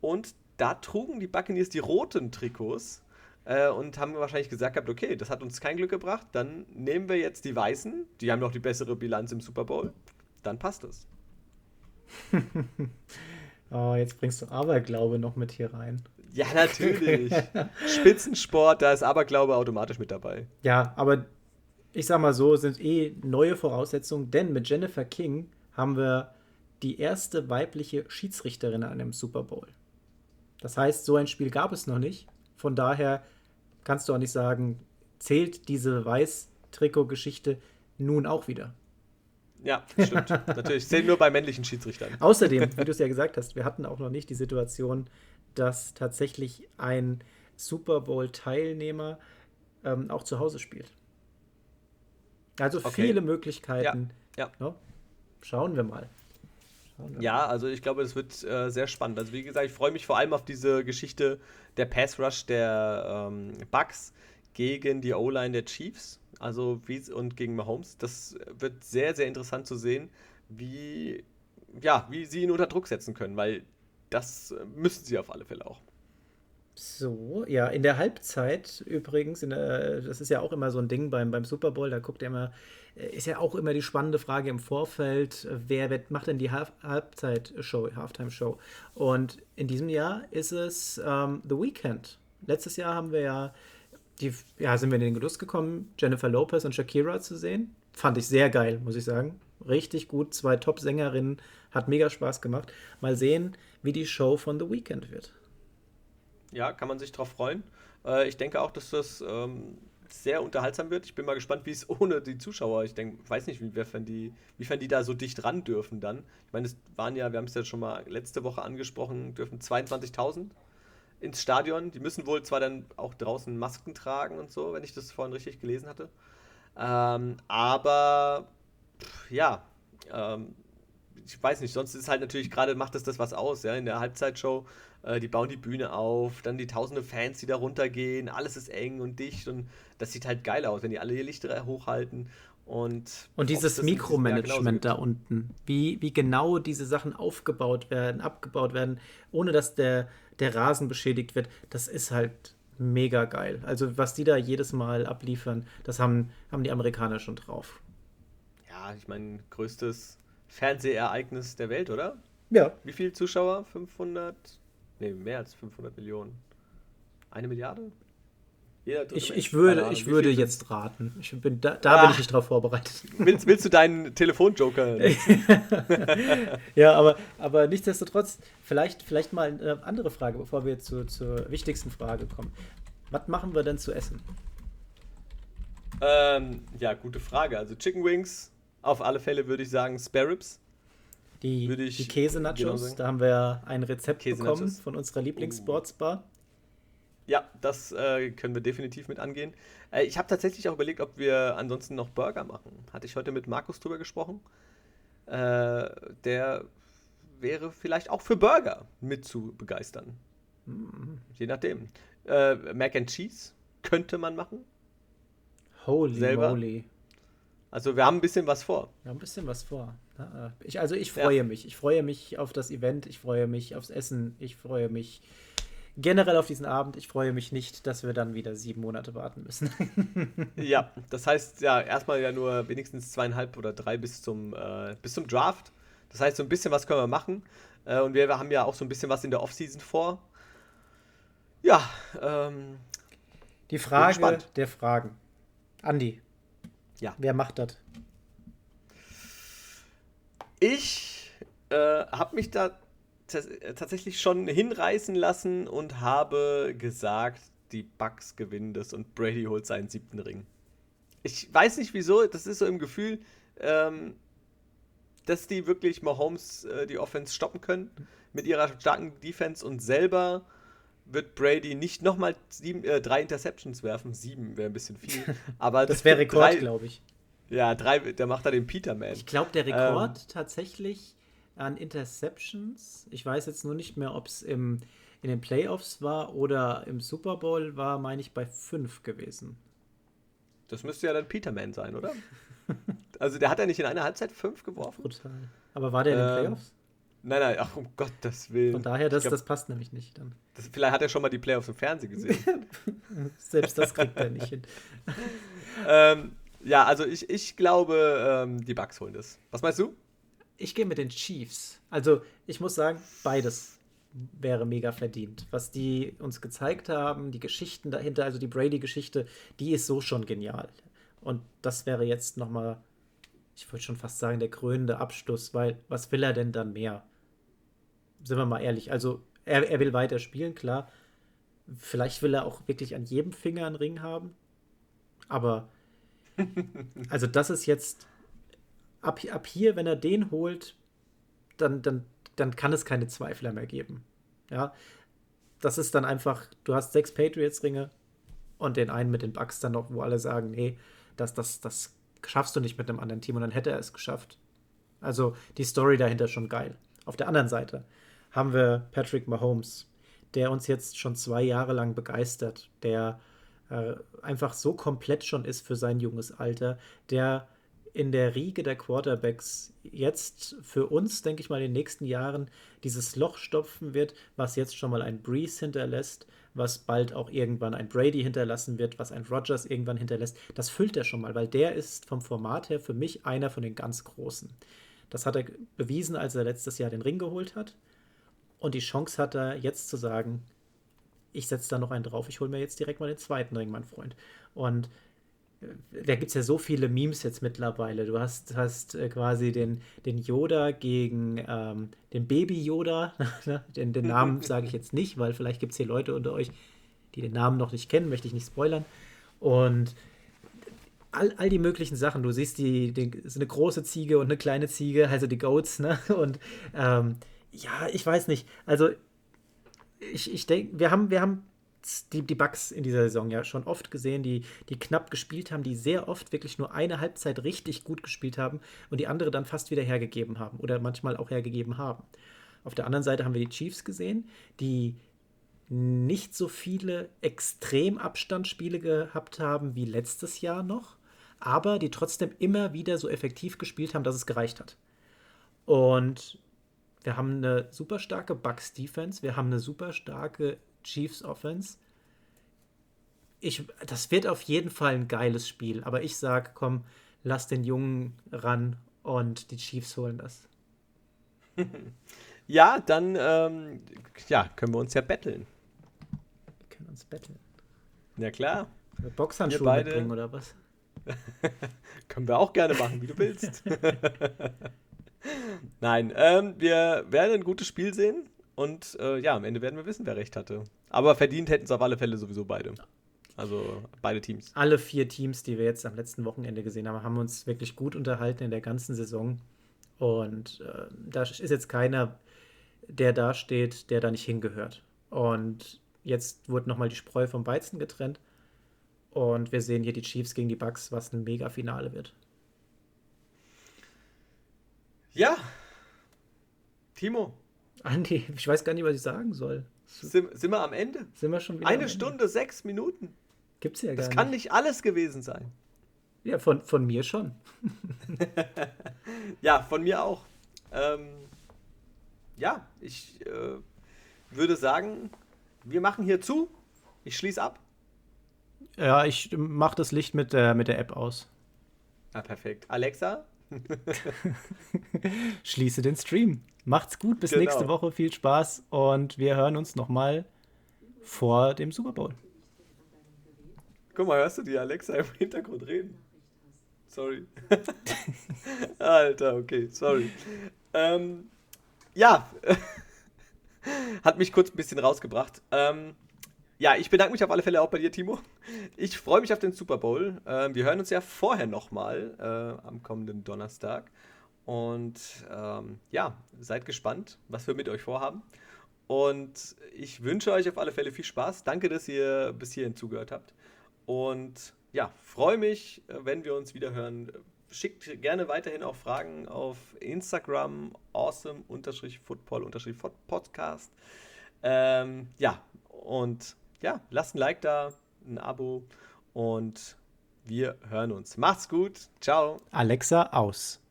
Und da trugen die Buccaneers die roten Trikots äh, und haben wahrscheinlich gesagt gehabt, okay, das hat uns kein Glück gebracht, dann nehmen wir jetzt die weißen, die haben noch die bessere Bilanz im Super Bowl, dann passt es. (laughs) Oh, jetzt bringst du Aberglaube noch mit hier rein. Ja, natürlich. (laughs) Spitzensport, da ist Aberglaube automatisch mit dabei. Ja, aber ich sag mal so, sind eh neue Voraussetzungen, denn mit Jennifer King haben wir die erste weibliche Schiedsrichterin an einem Super Bowl. Das heißt, so ein Spiel gab es noch nicht. Von daher kannst du auch nicht sagen, zählt diese Weiß-Trikot-Geschichte nun auch wieder. Ja, stimmt. (laughs) natürlich. Zählen nur bei männlichen Schiedsrichtern. Außerdem, wie du es ja (laughs) gesagt hast, wir hatten auch noch nicht die Situation, dass tatsächlich ein Super Bowl-Teilnehmer ähm, auch zu Hause spielt. Also Okay. viele Möglichkeiten. Ja, ja. Ne? Schauen wir mal. Ja, also ich glaube, es wird äh, sehr spannend. Also wie gesagt, ich freue mich vor allem auf diese Geschichte der Pass Rush der ähm, Bucks gegen die O-Line der Chiefs, also wie und gegen Mahomes. Das wird sehr, sehr interessant zu sehen, wie ja, wie sie ihn unter Druck setzen können, weil das äh, müssen sie auf alle Fälle auch. So, ja, in der Halbzeit übrigens, in der, das ist ja auch immer so ein Ding beim, beim Super Bowl, da guckt er immer, ist ja auch immer die spannende Frage im Vorfeld, äh, wer macht denn die Halb Halbzeit-Show, Halftime-Show? Und in diesem Jahr ist es ähm, The Weeknd. Letztes Jahr haben wir ja, die, ja, sind wir in den Genuss gekommen, Jennifer Lopez und Shakira zu sehen. Fand ich sehr geil, muss ich sagen. richtig gut. Zwei Top-Sängerinnen, hat mega Spaß gemacht. Mal sehen, wie die Show von The Weeknd wird. Ja, kann man sich drauf freuen. Äh, ich denke auch, dass das ähm, sehr unterhaltsam wird. Ich bin mal gespannt, wie es (laughs) ohne die Zuschauer, ich denke, weiß nicht, wiefern die, wiefern die da so dicht ran dürfen dann. Ich meine, es waren ja, wir haben es ja schon mal letzte Woche angesprochen, dürfen 22.000 ins Stadion. Die müssen wohl zwar dann auch draußen Masken tragen und so, wenn ich das vorhin richtig gelesen hatte. Ähm, aber pff, ja, ähm, ich weiß nicht, sonst ist halt natürlich gerade, macht das das was aus, ja, in der Halbzeitshow, äh, die bauen die Bühne auf, dann die tausende Fans, die da runtergehen, alles ist eng und dicht und das sieht halt geil aus, wenn die alle ihr Lichter hochhalten und, und dieses Mikromanagement da unten, wie, wie genau diese Sachen aufgebaut werden, abgebaut werden, ohne dass der, der Rasen beschädigt wird, das ist halt mega geil. Also was die da jedes Mal abliefern, das haben, haben die Amerikaner schon drauf. Ja, ich meine, größtes Fernsehereignis der Welt, oder? Ja. Wie viele Zuschauer? 500? Ne, mehr als 500 Millionen. Eine Milliarde? ich, ich würde, Ahnung, ich würde jetzt raten. Ich bin, da da ah. bin ich nicht drauf vorbereitet. Willst, willst du deinen Telefonjoker? (laughs) ja, aber, aber nichtsdestotrotz, vielleicht, vielleicht mal eine andere Frage, bevor wir zu, zur wichtigsten Frage kommen. Was machen wir denn zu essen? Ähm, ja, gute Frage. Also Chicken Wings, auf alle Fälle würde ich sagen Spare Ribs. Die, die Käse-Nachos, da haben wir ein Rezept bekommen von unserer Lieblings-Sportsbar. Ja, das äh, können wir definitiv mit angehen. Äh, ich habe tatsächlich auch überlegt, ob wir ansonsten noch Burger machen. Hatte ich heute mit Markus drüber gesprochen. Äh, der wäre vielleicht auch für Burger mit zu begeistern. Mhm. Je nachdem. Äh, Mac and Cheese könnte man machen. Holy Selber. moly. Also wir haben ein bisschen was vor. Wir haben ein bisschen was vor. Ich, also ich freue ja. mich. Ich freue mich auf das Event. Ich freue mich aufs Essen. Ich freue mich generell auf diesen Abend. Ich freue mich nicht, dass wir dann wieder sieben Monate warten müssen. (laughs) ja, das heißt ja erstmal ja nur wenigstens zweieinhalb oder drei bis zum, äh, bis zum Draft. Das heißt, so ein bisschen was können wir machen. Äh, und wir, wir, haben ja auch so ein bisschen was in der Offseason vor. Ja, ähm, Die Frage der Fragen. Andi. Ja. Wer macht das? Ich äh, habe mich da äh, tatsächlich schon hinreißen lassen und habe gesagt, die Bucks gewinnen das und Brady holt seinen siebten Ring. Ich weiß nicht wieso, das ist so im Gefühl, ähm, dass die wirklich Mahomes äh, die Offense stoppen können mit ihrer starken Defense und selber wird Brady nicht nochmal äh, drei Interceptions werfen. Sieben wäre ein bisschen viel. (laughs) Aber das, wäre Rekord, glaube ich. Ja, drei, der macht da den Peterman. Ich glaube, der Rekord ähm, tatsächlich an Interceptions. Ich weiß jetzt nur nicht mehr, ob es in den Playoffs war oder im Super Bowl war, meine ich, bei fünf gewesen. Das müsste ja dann Peterman sein, oder? (laughs) also der hat ja nicht in einer Halbzeit fünf geworfen. Brutal. Aber war der in den ähm, Playoffs? Nein, nein, ach um Gottes Willen. Von daher, das, glaub, das passt nämlich nicht dann. Das, vielleicht hat er schon mal die Playoffs im Fernsehen gesehen. (laughs) Selbst das kriegt er nicht hin. ähm, ja, also ich, ich glaube, ähm, die Bugs holen das. Was meinst du? ich gehe mit den Chiefs. Also, ich muss sagen, beides wäre mega verdient. Was die uns gezeigt haben, die Geschichten dahinter, also die Brady-Geschichte, die ist so schon genial. Und das wäre jetzt nochmal, ich würde schon fast sagen, der krönende Abschluss, weil was will er denn dann mehr? Sind wir mal ehrlich. Also, er, er will weiter spielen, klar. Vielleicht will er auch wirklich an jedem Finger einen Ring haben. Aber, (laughs) also, das ist jetzt ab, ab hier, wenn er den holt, dann, dann, dann kann es keine Zweifler mehr geben. Ja, das ist dann einfach, du hast sechs Patriots-Ringe und den einen mit den Bucks dann noch, wo alle sagen, nee, das, das, das schaffst du nicht mit einem anderen Team und dann hätte er es geschafft. Also die Story dahinter schon geil. Auf der anderen Seite haben wir Patrick Mahomes, der uns jetzt schon zwei Jahre lang begeistert, der äh, einfach so komplett schon ist für sein junges Alter, der in der Riege der Quarterbacks jetzt für uns, denke ich mal, in den nächsten Jahren dieses Loch stopfen wird, was jetzt schon mal ein Breeze hinterlässt, was bald auch irgendwann ein Brady hinterlassen wird, was ein Rogers irgendwann hinterlässt. Das füllt er schon mal, weil der ist vom Format her für mich einer von den ganz Großen. Das hat er bewiesen, als er letztes Jahr den Ring geholt hat. Und die Chance hat er jetzt zu sagen, ich setze da noch einen drauf, ich hole mir jetzt direkt mal den zweiten Ring, mein Freund. Und da gibt es ja so viele Memes jetzt mittlerweile. Du hast, hast äh, quasi den, den Yoda gegen ähm, den Baby Yoda. (laughs) Ne? den, den Namen (laughs) sage ich jetzt nicht, weil vielleicht gibt es hier Leute unter euch, die den Namen noch nicht kennen, möchte ich nicht spoilern. Und all, all die möglichen Sachen. Du siehst die, die ist eine große Ziege und eine kleine Ziege, also die Goats, ne? (laughs) Und ähm, ja, ich weiß nicht. Also ich, ich denke, wir haben, wir haben die, die Bugs in dieser Saison ja schon oft gesehen, die, die knapp gespielt haben, die sehr oft wirklich nur eine Halbzeit richtig gut gespielt haben und die andere dann fast wieder hergegeben haben oder manchmal auch hergegeben haben. Auf der anderen Seite haben wir die Chiefs gesehen, die nicht so viele Extremabstandsspiele gehabt haben wie letztes Jahr noch, aber die trotzdem immer wieder so effektiv gespielt haben, dass es gereicht hat. Und wir haben eine super starke Bucks Defense, wir haben eine super starke Chiefs Offense. Ich, das wird auf jeden Fall ein geiles Spiel, aber ich sage, komm, lass den Jungen ran und die Chiefs holen das. (laughs) ja, dann ähm, ja, können wir uns ja betteln. Wir können uns betteln. Ja klar. Boxhandschuhe beide... mitbringen oder was? (laughs) können wir auch gerne machen, wie du willst. (laughs) Nein, ähm, wir werden ein gutes Spiel sehen. Und äh, ja, am Ende werden wir wissen, wer recht hatte. Aber verdient hätten es auf alle Fälle sowieso beide. Also beide Teams. Alle vier Teams, die wir jetzt am letzten Wochenende gesehen haben, haben uns wirklich gut unterhalten in der ganzen Saison. Und äh, da ist jetzt keiner, der da steht, der da nicht hingehört. Und jetzt wurde nochmal die Spreu vom Weizen getrennt. Und wir sehen hier die Chiefs gegen die Bucks, was ein Mega-Finale wird. Ja. Timo, Andi, ich weiß gar nicht, was ich sagen soll. Sind, sind wir am Ende? Sind wir schon wieder? Eine Stunde, sechs Minuten. Gibt's ja gar das nicht. Das kann nicht alles gewesen sein. Ja, von, von mir schon. (laughs) ja, von mir auch. Ähm, ja, ich äh, würde sagen, wir machen hier zu. Ich schließe ab. Ja, ich mache das Licht mit der, mit der App aus. Ah, perfekt. Alexa? (laughs) Schließe den Stream. Macht's gut, bis genau. nächste Woche. Viel Spaß und wir hören uns nochmal vor dem Super Bowl. Guck mal, hörst du die Alexa im Hintergrund reden? Sorry. (laughs) Alter, okay, sorry. Ähm, ja, (laughs) hat mich kurz ein bisschen rausgebracht. Ähm, ja, ich bedanke mich auf alle Fälle auch bei dir, Timo. Ich freue mich auf den Super Bowl. Ähm, wir hören uns ja vorher nochmal äh, am kommenden Donnerstag. Und ähm, ja, seid gespannt, was wir mit euch vorhaben. Und ich wünsche euch auf alle Fälle viel Spaß. Danke, dass ihr bis hierhin zugehört habt. Und ja, freue mich, wenn wir uns wieder hören. Schickt gerne weiterhin auch Fragen auf Instagram awesome-football-podcast. Ähm, ja, und ja, lasst ein Like da, ein Abo und wir hören uns. Macht's gut. Ciao. Alexa aus.